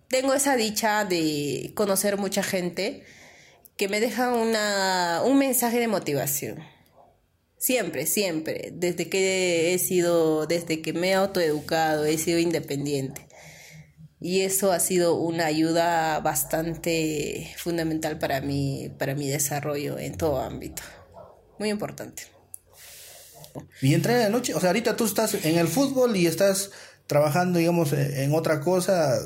B: tengo esa dicha de conocer mucha gente que me deja una, un mensaje de motivación. Siempre, siempre. Desde que he sido, desde que me he autoeducado, he sido independiente. Y eso ha sido una ayuda bastante fundamental para mí, para mi desarrollo en todo ámbito. Muy importante.
A: Y entra en la noche, o sea, ahorita tú estás en el fútbol y estás trabajando, digamos, en otra cosa.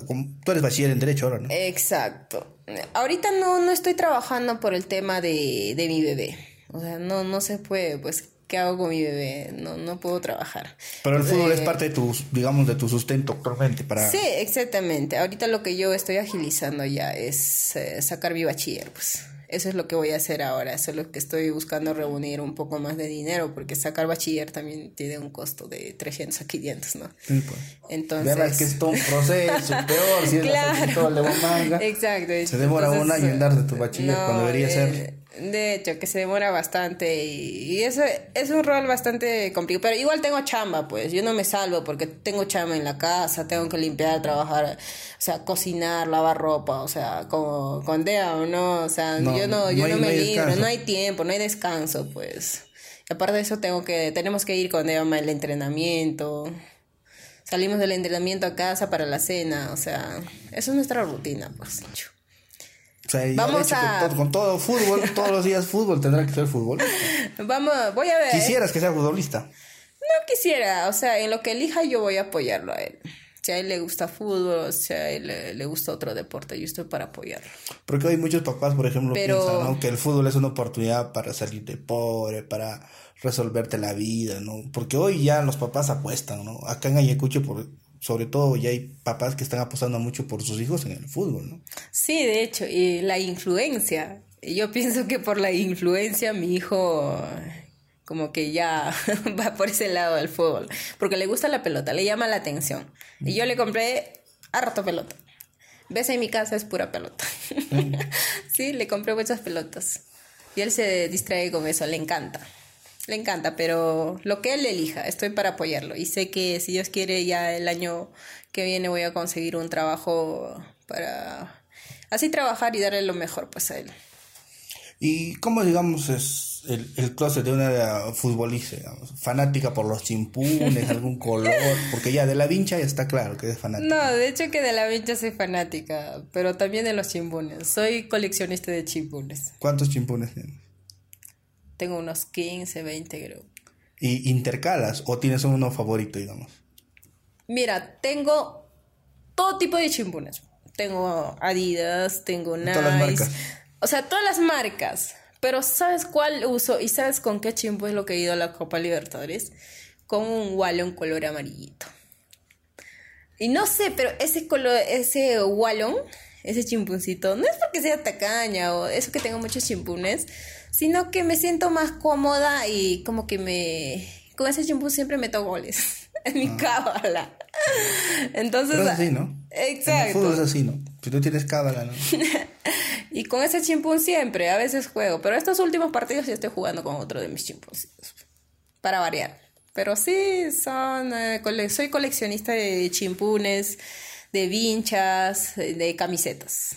A: Tú eres bachiller en Derecho ahora, ¿no?
B: Exacto. Ahorita no, no estoy trabajando por el tema de, de mi bebé o sea, no, no se puede, pues, ¿qué hago con mi bebé? No, no puedo trabajar.
A: Pero el fútbol es eh, parte de tu, digamos, de tu sustento actualmente para...
B: Sí, exactamente. Ahorita lo que yo estoy agilizando ya es eh, sacar mi bachiller, pues. Eso es lo que voy a hacer ahora, eso es lo que estoy buscando reunir un poco más de dinero, porque sacar bachiller también tiene un costo de 300 a 500, ¿no? Sí, pues.
A: Entonces... Verdad, es que es todo un proceso, peor, si es claro. la de manga. Exacto. Se demora un año en darte tu bachiller cuando debería ser eh,
B: de hecho, que se demora bastante y, y eso es un rol bastante complicado. Pero igual tengo chamba, pues. Yo no me salvo porque tengo chamba en la casa, tengo que limpiar, trabajar, o sea, cocinar, lavar ropa, o sea, como con Dea, ¿no? O sea, yo no, yo no, me libro, no hay tiempo, no hay descanso, pues. Y aparte de eso, tengo que, tenemos que ir con Dea el entrenamiento. Salimos del entrenamiento a casa para la cena, o sea, eso es nuestra rutina, pues.
A: Vamos a... Con, todo fútbol, todos los días fútbol, tendrá que ser fútbol.
B: Vamos, voy a ver.
A: ¿Quisieras que sea futbolista?
B: No quisiera, o sea, en lo que elija yo voy a apoyarlo a él. Si a él le gusta fútbol, si a él le, gusta otro deporte, yo estoy para apoyarlo.
A: Porque hay muchos papás, por ejemplo, piensan que el fútbol es una oportunidad para salir de pobre, para resolverte la vida, ¿no? Porque hoy ya los papás apuestan, ¿no? Acá en Ayacucho, por, sobre todo ya hay papás que están apostando mucho por sus hijos en el fútbol, ¿no?
B: Sí, de hecho, y la influencia. Yo pienso que por la influencia mi hijo como que ya va por ese lado del fútbol, porque le gusta la pelota, le llama la atención. Y yo le compré harto pelota. Ves en mi casa es pura pelota. Mm. sí, le compré muchas pelotas. Y él se distrae con eso, le encanta. Le encanta, pero lo que él elija, estoy para apoyarlo. Y sé que si Dios quiere, ya el año que viene voy a conseguir un trabajo para así trabajar y darle lo mejor pues a él.
A: ¿Y cómo, digamos, es el, el closet de una futbolista? ¿Fanática por los chimpunes, algún color? Porque ya de la vincha ya está claro que es fanática.
B: No, de hecho que de la vincha soy fanática, pero también de los chimpunes. Soy coleccionista de chimpunes.
A: ¿Cuántos chimpunes tienes?
B: Tengo unos 15, 20 creo.
A: ¿Y intercalas o tienes uno favorito, digamos?
B: Mira, tengo todo tipo de chimpunes. Tengo Adidas, tengo Nice.
A: Todas las marcas.
B: O sea, todas las marcas. Pero ¿sabes cuál uso? ¿Y sabes con qué chimpo es lo que he ido a la Copa Libertadores? Con un Wallon color amarillito. Y no sé, pero ese color, ese Wallon, ese chimpuncito, no es porque sea tacaña o eso que tengo muchos chimpunes, sino que me siento más cómoda y como que me... Con ese chimpún siempre meto goles en mi cábala. Entonces...
A: Pero es así, ¿no?
B: Exacto.
A: En el fútbol es así, ¿no? Si tú tienes cábala, ¿no?
B: y con ese chimpún siempre, a veces juego. Pero estos últimos partidos ya estoy jugando con otro de mis chimpuncitos. Para variar. Pero sí, son eh, cole- soy coleccionista de chimpunes, de vinchas, de camisetas.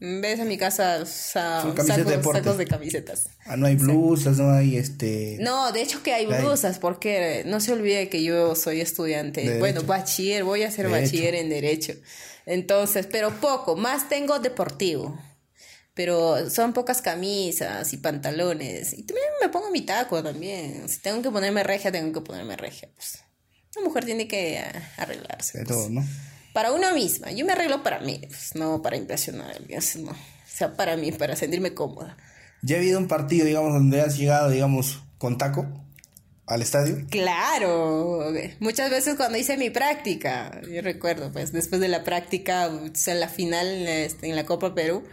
B: Ves en mi casa sa-
A: Son camisetas de
B: sacos, sacos de camisetas.
A: Ah, no hay blusas, no hay este...
B: No, de hecho que hay blusas, porque no se olvide que yo soy estudiante, bueno, bachiller, voy a ser bachiller en Derecho. Entonces, pero poco, más tengo deportivo. Pero son pocas camisas y pantalones. Y también me pongo mi taco también. Si tengo que ponerme regia, tengo que ponerme regia. Pues. Una mujer tiene que ah, arreglarse.
A: De
B: pues.
A: todo, ¿no?
B: Para una misma. Yo me arreglo para mí, pues, no para impresionar a alguien. No. O sea, para mí, para sentirme cómoda.
A: ¿Ya ha habido un partido, digamos, donde has llegado, digamos, con taco al estadio?
B: Claro, muchas veces cuando hice mi práctica, yo recuerdo, pues después de la práctica, o sea, en la final este, en la Copa Perú,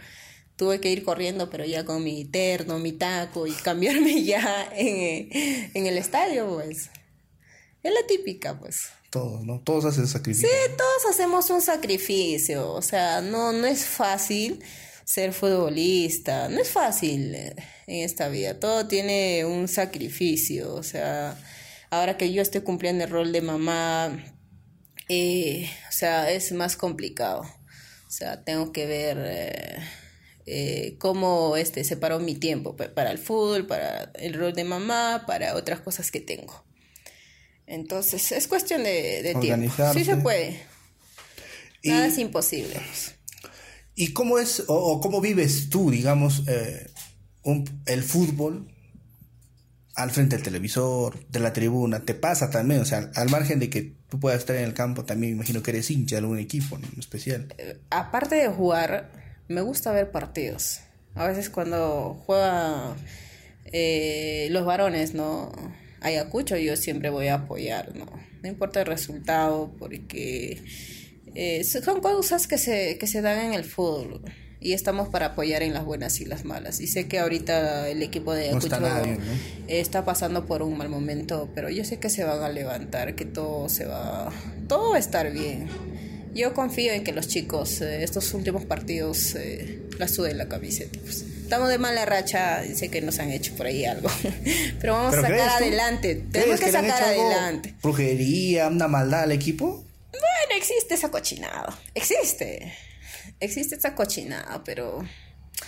B: tuve que ir corriendo, pero ya con mi terno, mi taco y cambiarme ya en, en el estadio, pues. Es la típica, pues.
A: Todos, ¿no? Todos hacen sacrificio.
B: Sí, todos hacemos un sacrificio, o sea, no, no es fácil ser futbolista, no es fácil eh, en esta vida, todo tiene un sacrificio, o sea, ahora que yo estoy cumpliendo el rol de mamá, eh, o sea, es más complicado, o sea, tengo que ver eh, cómo este, separo mi tiempo pa- para el fútbol, para el rol de mamá, para otras cosas que tengo. Entonces, es cuestión de, de tiempo. Sí se puede.
A: Y-
B: Nada es imposible.
A: ¿Y cómo es, o, o cómo vives tú, digamos, eh, un- el fútbol al frente del televisor, de la tribuna? ¿Te pasa también? O sea, al margen de que tú puedas estar en el campo, también me imagino que eres hincha de algún equipo ¿no? en especial.
B: Aparte de jugar, me gusta ver partidos. A veces cuando juega eh, los varones, ¿no? Ayacucho, yo siempre voy a apoyar, ¿no? No importa el resultado, porque eh, son cosas que se, que se dan en el fútbol. Y estamos para apoyar en las buenas y las malas. Y sé que ahorita el equipo de
A: No
B: Ayacucho
A: está nada bien, ¿no?
B: está pasando por un mal momento, pero yo sé que se van a levantar, que todo se va, todo va a estar bien. Yo confío en que los chicos, eh, estos últimos partidos, eh, la suden la camiseta. pues. Estamos de mala racha, sé que nos han hecho por ahí algo, pero vamos
A: ¿Pero
B: a sacar adelante.
A: ¿Crees
B: Tenemos que sacar adelante.
A: Brujería, una maldad al equipo.
B: Bueno, existe esa cochinada. Existe. Existe esa cochinada, pero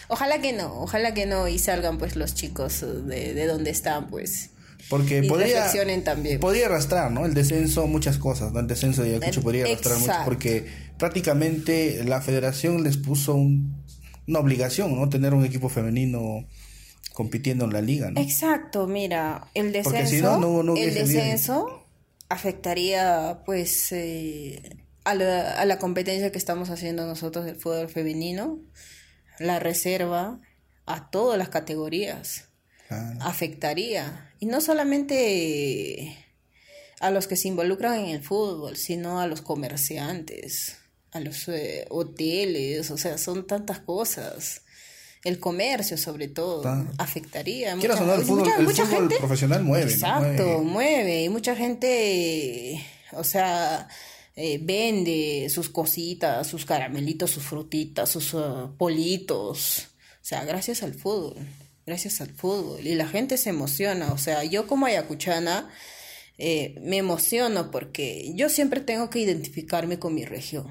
B: ojalá que no, ojalá que no y salgan pues los chicos de, de donde están, pues.
A: Porque
B: Y
A: podría,
B: también.
A: podría arrastrar, ¿no? El descenso, muchas cosas, ¿no? El descenso de Ayacucho podría arrastrar mucho
B: exacto.
A: porque prácticamente la federación les puso un- una obligación, ¿no? Tener un equipo femenino compitiendo en la liga, ¿no?
B: Exacto, mira, el descenso,
A: Porque si no, no- no
B: el descenso afectaría pues eh, a, la, a la competencia que estamos haciendo nosotros del fútbol femenino, la reserva, a todas las categorías.
A: Claro.
B: afectaría. Y no solamente a los que se involucran en el fútbol, sino a los comerciantes, a los eh, hoteles, o sea, son tantas cosas. El comercio, sobre todo, afectaría.
A: Quieras
B: Mucha,
A: no, el fútbol,
B: mucha-
A: el
B: mucha
A: fútbol
B: gente-
A: profesional mueve, ¿no?
B: Exacto,
A: Mueve.
B: mueve. Y mucha gente, o sea, eh, vende sus cositas, sus caramelitos, sus frutitas, sus uh, politos. O sea, gracias al fútbol. Gracias al fútbol. Y la gente se emociona. O sea, yo como ayacuchana eh, me emociono porque yo siempre tengo que identificarme con mi región.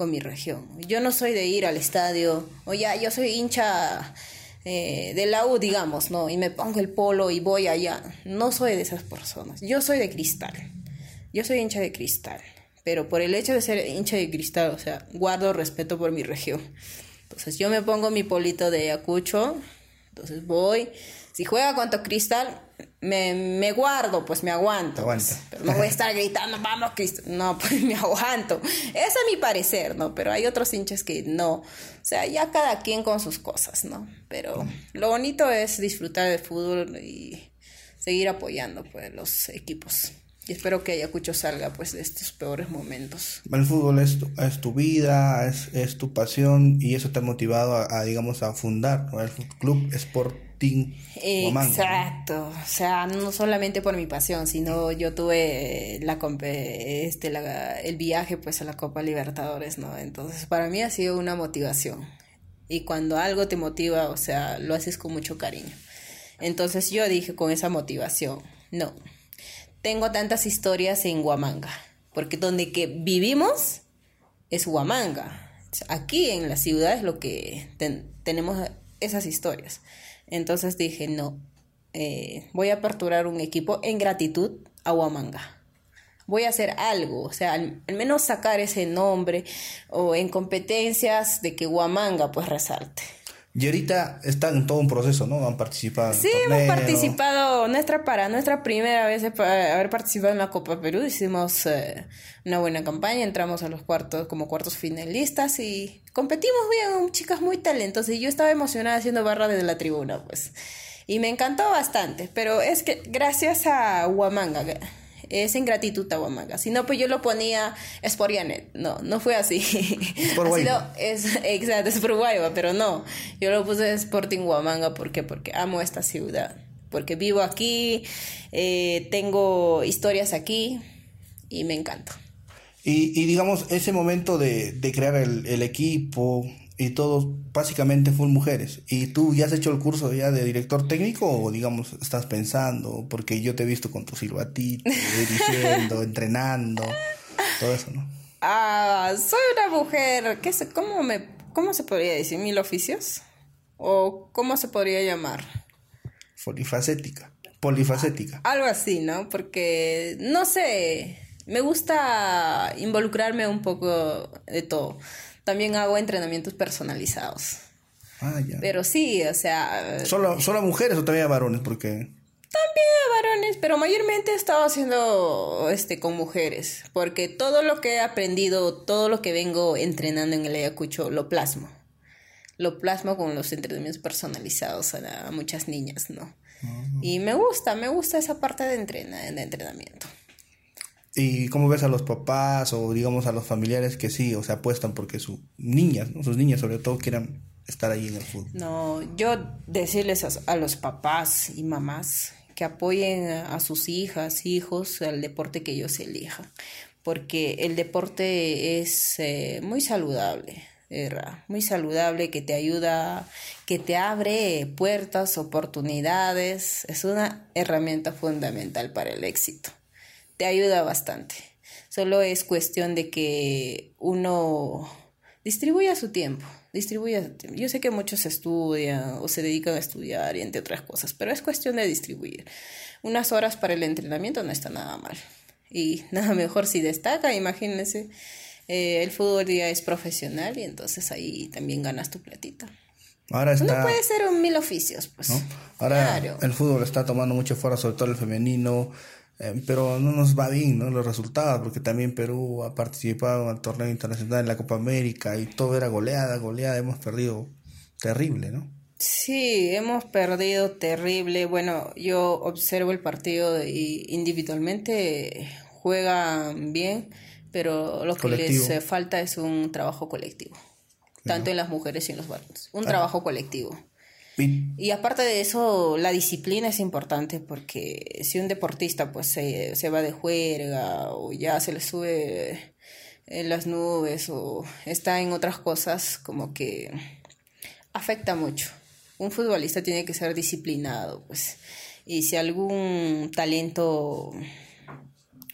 B: Con mi región. Yo no soy de ir al estadio. O ya, yo soy hincha eh, de la U, digamos, ¿no? Y me pongo el polo y voy allá. No soy de esas personas. Yo soy de cristal. Yo soy hincha de cristal. Pero por el hecho de ser hincha de cristal, o sea, guardo respeto por mi región. Entonces yo me pongo mi polito de Ayacucho. Entonces voy. Si juega contra Cristal, me, me guardo, pues me aguanto. Pues. pero no voy a estar gritando, vamos Cristal. No, pues me aguanto. Ese es mi parecer, ¿no? Pero hay otros hinchas que no. O sea, ya cada quien con sus cosas, ¿no? Pero lo bonito es disfrutar del fútbol y seguir apoyando pues los equipos. Y espero que Ayacucho salga pues de estos peores momentos.
A: El fútbol es tu, es tu vida, es, es, tu pasión y eso te ha motivado a, digamos, a fundar el Club
B: Exacto, o sea, no solamente por mi pasión, sino yo tuve la, este, el viaje pues a la Copa Libertadores, ¿no? Entonces para mí ha sido una motivación. Y cuando algo te motiva, o sea, lo haces con mucho cariño. Entonces yo dije con esa motivación, no, tengo tantas historias en Huamanga, porque donde que vivimos es Huamanga. Aquí en la ciudad es lo que tenemos esas historias. Entonces dije, no, eh, voy a aperturar un equipo en gratitud a Huamanga. Voy a hacer algo, o sea, al, menos sacar ese nombre o en competencias de que Huamanga pues resalte.
A: Y ahorita están en todo un proceso, ¿no? Han participado.
B: Sí, hemos participado. Nuestra para nuestra primera vez de haber participado en la Copa Perú, hicimos eh, una buena campaña, entramos a los cuartos como cuartos finalistas y competimos bien, chicas muy talentosas. Y yo estaba emocionada haciendo barra desde la tribuna, pues. Y me encantó bastante, pero es que gracias a Huamanga, es en gratitud a Huamanga. Si no, pues yo lo ponía Sporianet. No, no fue así. Por es, exacto, es por Guayba, pero no. Yo lo puse Sporting Huamanga. ¿Por qué? Porque amo esta ciudad. Porque vivo aquí, eh, tengo historias aquí y me encanta.
A: Y, y digamos, ese momento de, de crear el, el equipo, y todos básicamente full mujeres. ¿Y tú ya has hecho el curso ya de director técnico o digamos estás pensando? Porque yo te he visto con tu silbatito, dirigiendo, entrenando, todo eso, ¿no?
B: Ah, soy una mujer, ¿qué sé, cómo, me, ¿cómo se podría decir? ¿Mil oficios? ¿O cómo se podría llamar?
A: Polifacética. Polifacética.
B: Algo así, ¿no? Porque, no sé, me gusta involucrarme un poco de todo también hago entrenamientos personalizados. Ah, ya. Pero sí, o sea...
A: ¿Solo, ¿Solo a mujeres o también a varones? Porque...
B: También a varones, pero mayormente he estado haciendo este, con mujeres, porque todo lo que he aprendido, todo lo que vengo entrenando en el Ayacucho, lo plasmo. Lo plasmo con los entrenamientos personalizados a, muchas niñas, ¿no? Ah. Y me gusta, me gusta esa parte de, de entrenamiento.
A: ¿Y cómo ves a los papás o digamos a los familiares que sí, o sea, apuestan porque sus niñas, sus niñas sobre todo quieran estar ahí en el fútbol?
B: No, yo decirles a, los papás y mamás que apoyen a, sus hijas, hijos al deporte que ellos elijan, porque el deporte es eh, muy saludable. muy saludable, que te ayuda, que te abre puertas, oportunidades, es una herramienta fundamental para el éxito te ayuda bastante. Solo es cuestión de que uno distribuya su tiempo, distribuya su tiempo. Yo sé que muchos estudian o se dedican a estudiar y entre otras cosas, pero es cuestión de distribuir. Unas horas para el entrenamiento no está nada mal. Y nada mejor si destaca, imagínense, eh, el fútbol ya es profesional y entonces ahí también ganas tu platita. Ahora está... No puede ser un mil oficios, pues.
A: Ahora el fútbol está tomando mucho fuera, sobre todo el femenino. Eh, pero no nos va bien ¿no? los resultados, porque también Perú ha participado en el torneo internacional en la Copa América y todo era goleada, goleada, hemos perdido terrible, ¿no?
B: Sí, hemos perdido terrible. Bueno, yo observo el partido y individualmente juegan bien, pero lo que les falta es un trabajo colectivo, tanto en las mujeres y en los varones, un trabajo colectivo. Y aparte de eso, la disciplina es importante porque si un deportista pues se, se va de juerga o ya se le sube en las nubes o está en otras cosas, como que afecta mucho. Un futbolista tiene que ser disciplinado, pues. Y si algún talento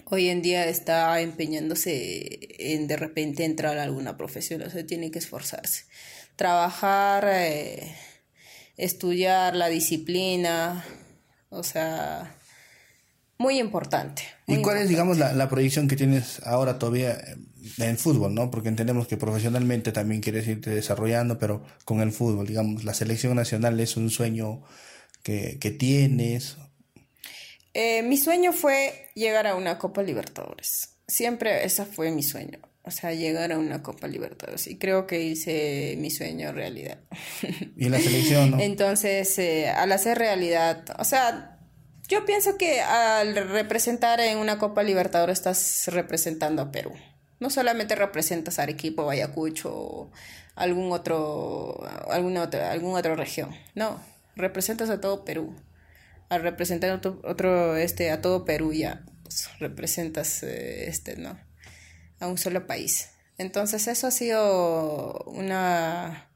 B: hoy en día está empeñándose en de repente entrar a alguna profesión, o sea, tiene que esforzarse. Trabajar eh, estudiar la disciplina, o sea, muy importante.
A: ¿Y cuál es, digamos, la, la, proyección que tienes ahora todavía en fútbol, no? Porque entendemos que profesionalmente también quieres irte desarrollando, pero con el fútbol, digamos, la selección nacional es un sueño que, que tienes?
B: Eh, mi sueño fue llegar a una Copa Libertadores. Siempre ese fue mi sueño. O sea, llegar a una Copa Libertadores. Y creo que hice mi sueño realidad.
A: Y la selección, ¿no?
B: Entonces, eh, al hacer realidad, o sea, yo pienso que al representar en una Copa Libertadores estás representando a Perú. No solamente representas a Arequipa, Ayacucho o algún otro, alguna otra, alguna otra región. No, representas a todo Perú. Al representar otro, otro este, a todo Perú ya pues, representas eh, este, ¿no? A un solo país. Entonces eso ha sido una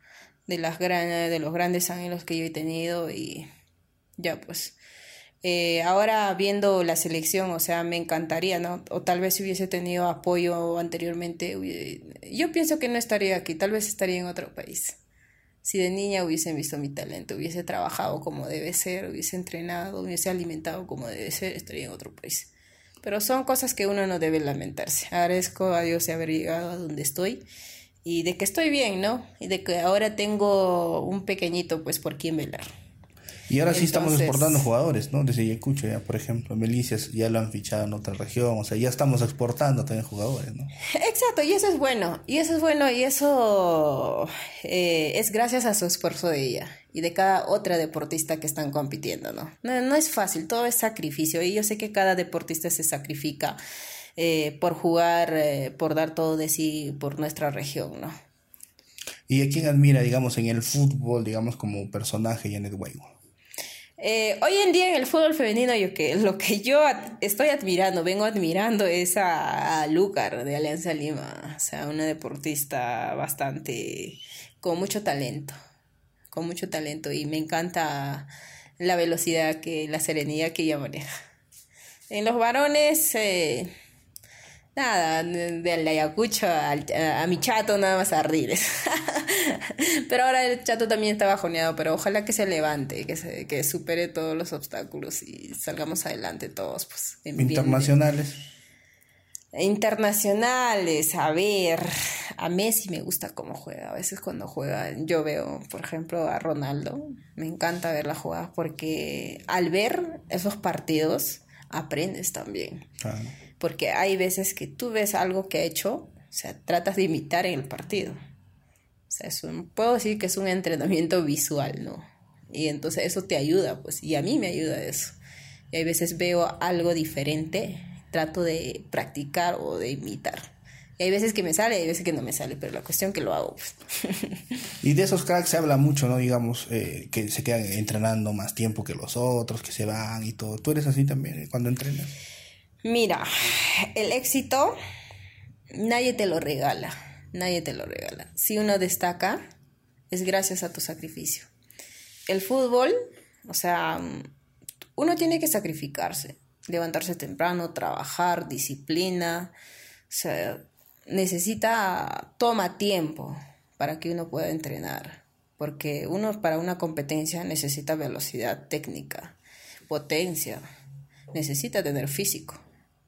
B: de las grandes, de los grandes anhelos que yo he tenido y ya pues eh, ahora viendo la selección, o sea, me encantaría, ¿no? O tal vez si hubiese tenido apoyo anteriormente, yo pienso que no estaría aquí, tal vez estaría en otro país. Si de niña hubiesen visto mi talento, hubiese trabajado como debe ser, hubiese entrenado, hubiese alimentado como debe ser, estaría en otro país. Pero son cosas que uno no debe lamentarse. Agradezco a Dios de haber llegado a donde estoy y de que estoy bien, ¿no? Y de que ahora tengo un pequeñito, pues, por quien velar.
A: Y ahora sí estamos exportando jugadores, ¿no? Desde Yacucho, ya, por ejemplo, Melicias ya lo han fichado en otra región, o sea, ya estamos exportando también jugadores, ¿no?
B: Exacto, y eso es bueno, y eso es bueno, y eso eh, es gracias a su esfuerzo de ella y de cada otra deportista que están compitiendo, ¿no? No, no es fácil, todo es sacrificio, y yo sé que cada deportista se sacrifica eh, por jugar, eh, por dar todo de sí por nuestra región, ¿no?
A: ¿Y a quién admira, digamos, en el fútbol, digamos, como personaje Janet Weibo?
B: Eh, hoy en día en el fútbol femenino yo que lo que yo estoy admirando, vengo admirando es a, Lucar de Alianza Lima, o sea, una deportista bastante con mucho talento, con mucho talento y me encanta la velocidad que la serenidad que ella maneja. En los varones eh, nada, de Ayacucho a, a, mi chato nada más a Riles. pero ahora el chato también está bajoneado, pero ojalá que se levante, que, se, que supere todos los obstáculos y salgamos adelante todos. Pues,
A: Internacionales.
B: Internacionales, a ver, a Messi me gusta cómo juega. A veces cuando juega, yo veo, por ejemplo, a Ronaldo, me encanta ver la jugada porque al ver esos partidos aprendes también. Porque hay veces que tú ves algo que ha hecho, o sea, tratas de imitar en el partido. O sea, un, puedo decir que es un entrenamiento visual, ¿no? Y entonces eso te ayuda, pues, y a mí me ayuda eso. Y hay veces veo algo diferente, trato de practicar o de imitar. Y hay veces que me sale, hay veces que no me sale, pero la cuestión que lo hago. Pues.
A: y de esos cracks se habla mucho, ¿no? Digamos, eh, que se quedan entrenando más tiempo que los otros, que se van y todo. ¿Tú eres así también cuando entrenas?
B: Mira, el éxito nadie te lo regala, nadie te lo regala. Si uno destaca, es gracias a tu sacrificio. El fútbol, o sea, uno tiene que sacrificarse, levantarse temprano, trabajar, disciplina, o sea, necesita, toma tiempo para que uno pueda entrenar, porque uno para una competencia necesita velocidad técnica, potencia, necesita tener físico.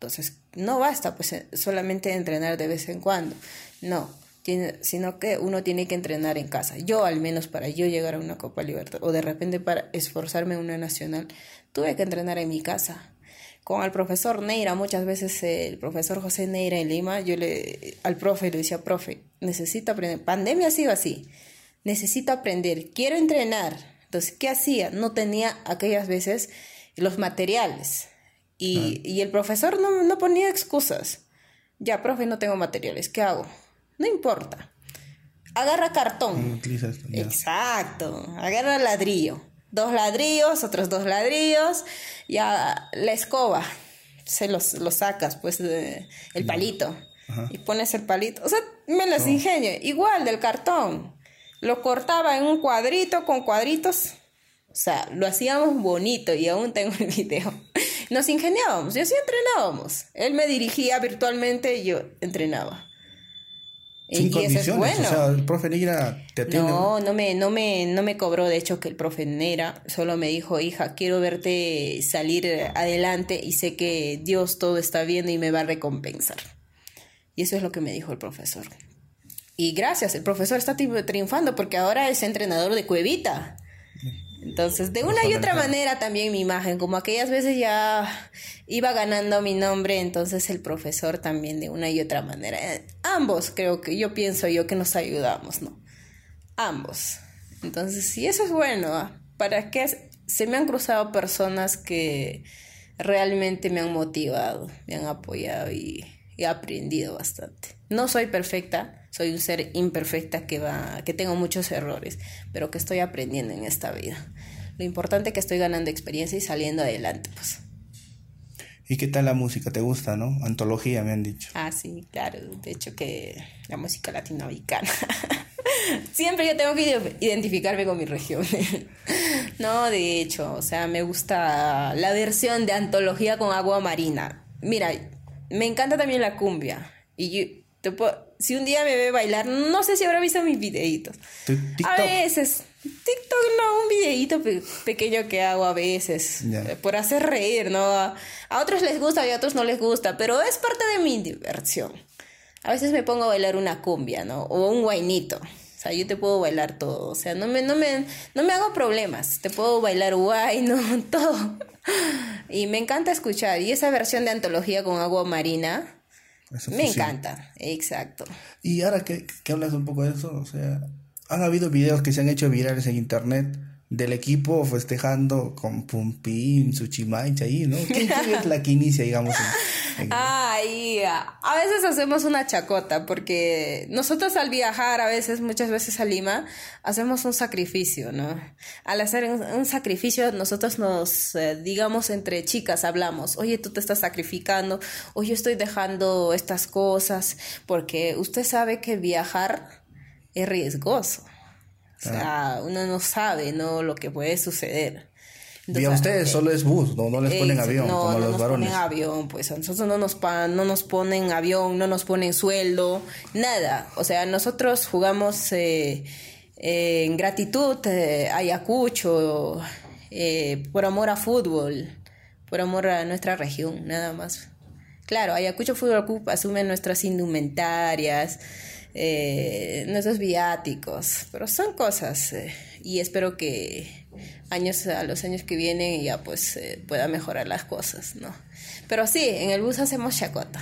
B: Entonces, no basta pues eh, solamente entrenar de vez en cuando, no, tiene, sino que uno tiene que entrenar en casa. Yo, al menos para yo llegar a una Copa Libertad, o de repente para esforzarme en una nacional, tuve que entrenar en mi casa. Con el profesor Neira, muchas veces eh, el profesor José Neira en Lima, yo le, al profe le decía, profe, necesito aprender. Pandemia ha sido así, necesito aprender, quiero entrenar. Entonces, ¿qué hacía? No tenía aquellas veces los materiales y, el profesor no, no ponía excusas. Ya, profe, no tengo materiales, ¿qué hago? No importa. Agarra cartón. Exacto. Agarra ladrillo. Dos ladrillos, otros dos ladrillos. Ya la escoba. Se los, los sacas, pues, el palito. Y pones el palito. O sea, me las ingenio. Igual del cartón. Lo cortaba en un cuadrito con cuadritos. O sea, lo hacíamos bonito y aún tengo el video nos ingeniábamos y así entrenábamos. Él me dirigía virtualmente y yo entrenaba.
A: Sin y eso es bueno. O sea, el profe Neira te atiende.
B: No, no me, no me, no me cobró, de hecho, que el profe Neira solo me dijo, hija, quiero verte salir adelante y sé que Dios todo está viendo y me va a recompensar. Y eso es lo que me dijo el profesor. Y gracias, el profesor está triunfando porque ahora es entrenador de Cuevita. Entonces, de una y otra manera también mi imagen, como aquellas veces ya iba ganando mi nombre, entonces el profesor también de una y otra manera. Eh, ambos creo que yo pienso yo que nos ayudamos, ¿no? Ambos. Entonces, sí, eso es bueno. ¿ah? ¿Para qué se me han cruzado personas que realmente me han motivado, me han apoyado y, he aprendido bastante. No soy perfecta, soy un ser imperfecta que va, que tengo muchos errores, pero que estoy aprendiendo en esta vida. Lo importante es que estoy ganando experiencia y saliendo adelante, pues.
A: ¿Y qué tal la música? ¿Te gusta, no? Antología, me han dicho.
B: Ah, sí, claro. De hecho que la música latinoamericana. Siempre yo tengo que identificarme con mi región. no, de hecho, o sea, me gusta la versión de antología con agua marina. Mira, me encanta también la cumbia. Y yo, si un día me ve bailar, no sé si habrá visto mis videitos. A veces. TikTok no, un videito pequeño que hago a veces. Eh, por hacer reír, ¿no? A, otros les gusta y a otros no les gusta, pero es parte de mi diversión. A veces me pongo a bailar una cumbia, ¿no? O un guainito. O sea, yo te puedo bailar todo. O sea, no me, no me, no me hago problemas. Te puedo bailar guay, ¿no? Todo. Y me encanta escuchar. Y esa versión de antología con agua marina, me encanta. Exacto.
A: Y ahora que, que hablas un poco de eso, o sea, han habido videos que se han hecho virales en internet del equipo festejando con Pumpín, Suchimancha ahí, ¿no? ¿Quién, es la que inicia, digamos?
B: Ay, a veces hacemos una chacota porque nosotros al viajar, a veces, muchas veces a Lima, hacemos un sacrificio, ¿no? Al hacer un, sacrificio, nosotros nos, eh, digamos, entre chicas hablamos, oye, tú te estás sacrificando, oye, yo estoy dejando estas cosas, porque usted sabe que viajar es riesgoso. O sea, uno no sabe, ¿no? Lo que puede suceder.
A: Y a ustedes solo es bus, no, no les ponen avión no, como no los nos ponen
B: avión, pues a nosotros no nos, no nos ponen avión, no nos ponen sueldo, nada. O sea, nosotros jugamos eh, eh, en gratitud eh, Ayacucho, eh, por amor a fútbol, por amor a nuestra región, nada más. Claro, Ayacucho Fútbol Club asume nuestras indumentarias, nuestros viáticos, pero son cosas y espero que años a los años que vienen ya pues eh, pueda mejorar las cosas, ¿no? Pero sí, en el bus hacemos chacota.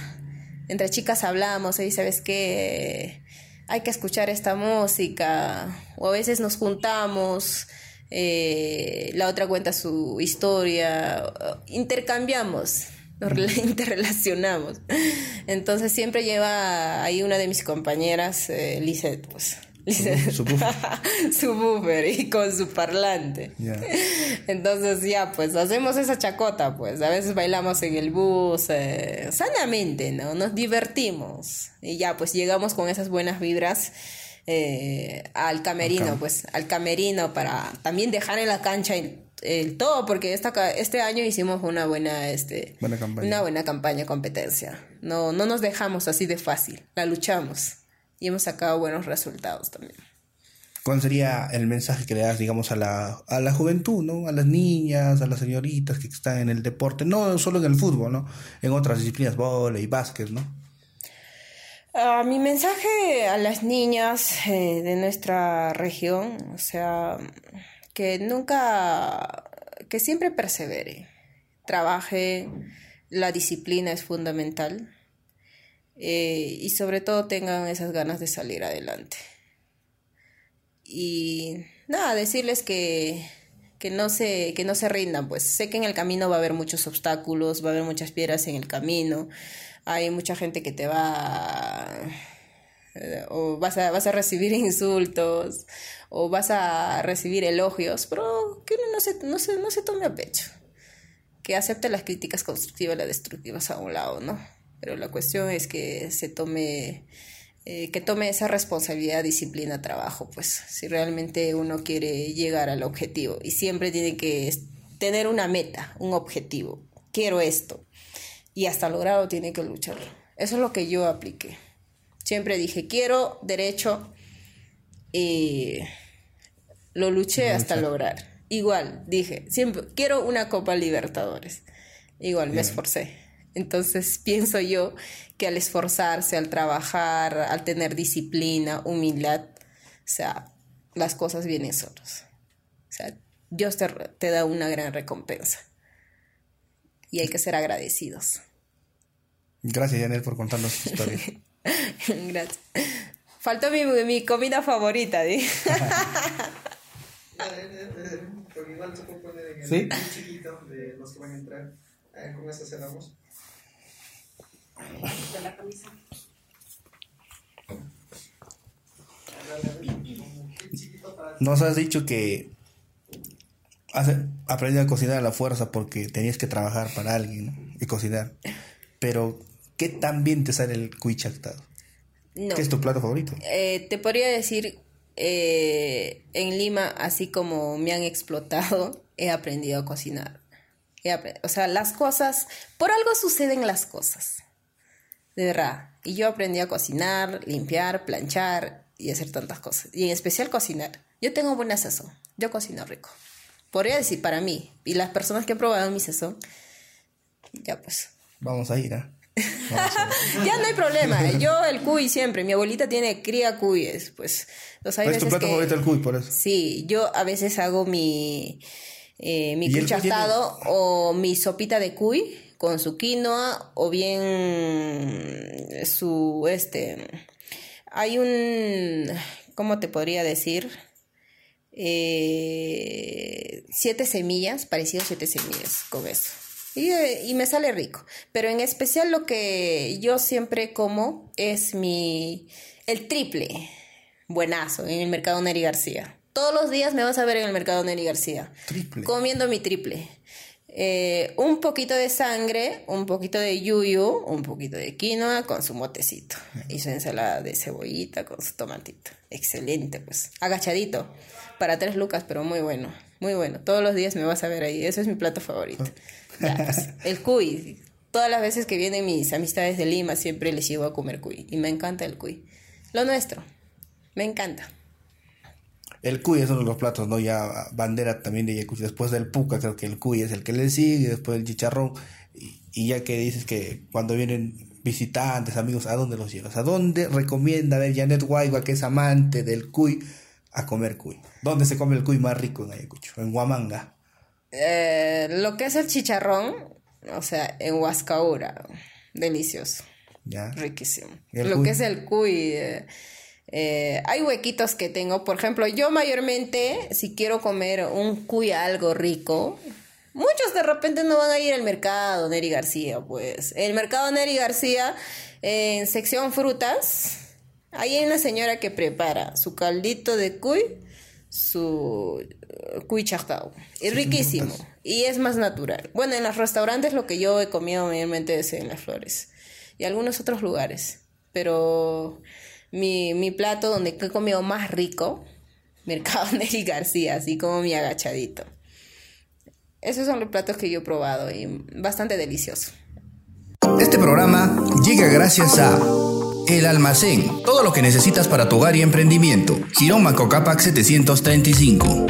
B: Entre chicas hablamos, y sabes que hay que escuchar esta música, o a veces nos juntamos, eh, la otra cuenta su historia, intercambiamos nos interrelacionamos. Entonces siempre lleva ahí una de mis compañeras, eh, pues. su, buffer. y con su parlante. Entonces ya, pues hacemos esa chacota, pues a veces bailamos en el bus, eh, sanamente, ¿no? Nos divertimos. Y ya, pues llegamos con esas buenas vibras. Eh, al camerino, pues al camerino para también dejar en la cancha el todo, porque esta, este año hicimos una buena, este, una buena campaña, competencia. No, no nos dejamos así de fácil, la luchamos y hemos sacado buenos resultados también.
A: ¿Cuál sería el mensaje que le das, digamos, a la, a la juventud, ¿no? A las niñas, a las señoritas que están en el deporte, no solo en el fútbol, ¿no? En otras disciplinas, y básquet, ¿no?
B: Uh, mi mensaje a las niñas eh, de nuestra región, o sea, que nunca, que siempre persevere, trabaje, la disciplina es fundamental eh, y sobre todo tengan esas ganas de salir adelante. Y nada, decirles que, que, no se, que no se rindan, pues sé que en el camino va a haber muchos obstáculos, va a haber muchas piedras en el camino, hay mucha gente que te va eh, o vas a, vas a recibir insultos o vas a recibir elogios, pero que no se, no se, no se tome a pecho, que acepte las críticas constructivas y las destructivas a un lado, ¿no? Pero la cuestión es que se tome, eh, que tome esa responsabilidad, disciplina, trabajo, pues si realmente uno quiere llegar al objetivo y siempre tiene que tener una meta, un objetivo, quiero esto y hasta lograrlo tiene que luchar. Eso es lo que yo apliqué. Siempre dije, quiero derecho y lo luché hasta lograr. Igual, dije, siempre quiero una Copa Libertadores. Igual, me esforcé. Entonces pienso yo que al esforzarse, al trabajar, al tener disciplina, humildad, o sea, las cosas vienen solas. O sea, Dios te, te da una gran recompensa. Y hay que ser agradecidos.
A: Gracias, Yanel, por contarnos tu historia.
B: Gracias. Faltó mi, mi comida favorita, ¿sí?
C: Porque igual se puede poner en el
A: ¿Sí?
C: muy chiquito de los que van a entrar. Eh, con eso cerramos.
B: De la camisa.
A: Nos has dicho que has aprendido a cocinar a la fuerza porque tenías que trabajar para alguien ¿no? y cocinar. Pero, ¿qué tan bien te sale el cuy chactado?
B: No.
A: ¿Qué es tu plato favorito?
B: Eh, te podría decir, eh, en Lima, así como me han explotado, he aprendido a cocinar. He o sea, las cosas, por algo suceden las cosas. De verdad. Y yo aprendí a cocinar, limpiar, planchar y hacer tantas cosas. Y en especial cocinar. Yo tengo buena sazón. Yo cocino rico. Podría decir para mí. Y las personas que han probado mi sazón, ya pues.
A: Vamos a ir, ¿ah?
B: Ya no hay problema. Yo el cuy siempre. Mi abuelita tiene cría cuyes. Pues, los hay
A: ¿Cuál es tu plato
B: que-
A: favorito el cuy, por eso?
B: Sí, yo a veces hago mi, eh, mi
A: ¿Y el
B: cuy o mi sopita de cuy con su quinoa o bien su, este, hay un, ¿cómo te podría decir? Eh, siete semillas, parecido a siete semillas con eso. Y, eh, y me sale rico. Pero en especial lo que yo siempre como es mi, el triple buenazo en el mercado Neri García. Todos los días me vas a ver en el mercado Neri García.
A: Triple.
B: Comiendo mi triple. Eh, un poquito de sangre, un poquito de yuyu, un poquito de quinoa con su motecito. Y su ensalada de cebollita con su tomatito. Excelente, pues. Agachadito. Para tres lucas, pero muy bueno. Muy bueno. Todos los días me vas a ver ahí. Ese es mi plato favorito. Ya, pues, el cuy. Todas las veces que vienen mis amistades de Lima, siempre les llevo a comer cuy. Y me encanta el cuy. Lo nuestro. Me encanta.
A: El cuy es uno de los platos, ¿no? Ya bandera también de Ayacucho. Después del puca, creo que el cuy es el que le sigue, después el chicharrón. Y, y ya que dices que cuando vienen visitantes, amigos, ¿a dónde los llevas? ¿A dónde recomienda ver Janet Guayba, que es amante del cuy, a comer cuy? ¿Dónde se come el cuy más rico en Ayacucho? En Huamanga.
B: Eh, lo que es el chicharrón, o sea, en Huascaura, delicioso,
A: ¿Ya?
B: riquísimo.
A: ¿Y el
B: Lo
A: cuy?
B: que es el cuy, eh, eh, hay huequitos que tengo. Por ejemplo, yo mayormente, si quiero comer un cuy algo rico, muchos de repente no van a ir al mercado Neri García, pues. El mercado Neri García, en sección frutas, ahí hay una señora que prepara su caldito de cuy, su eh, cuy chactao. Es riquísimo. Y es más natural. Bueno, en los restaurantes lo que yo he comido mayormente es en las flores. Y algunos otros lugares. Pero mi, mi plato donde he comido más rico, Mercado Nelly García, así como mi agachadito. Esos son los platos que yo he probado y bastante delicioso.
D: Este programa llega gracias a El Almacén, todo lo que necesitas para tu hogar y emprendimiento. Girón Macocapac 735.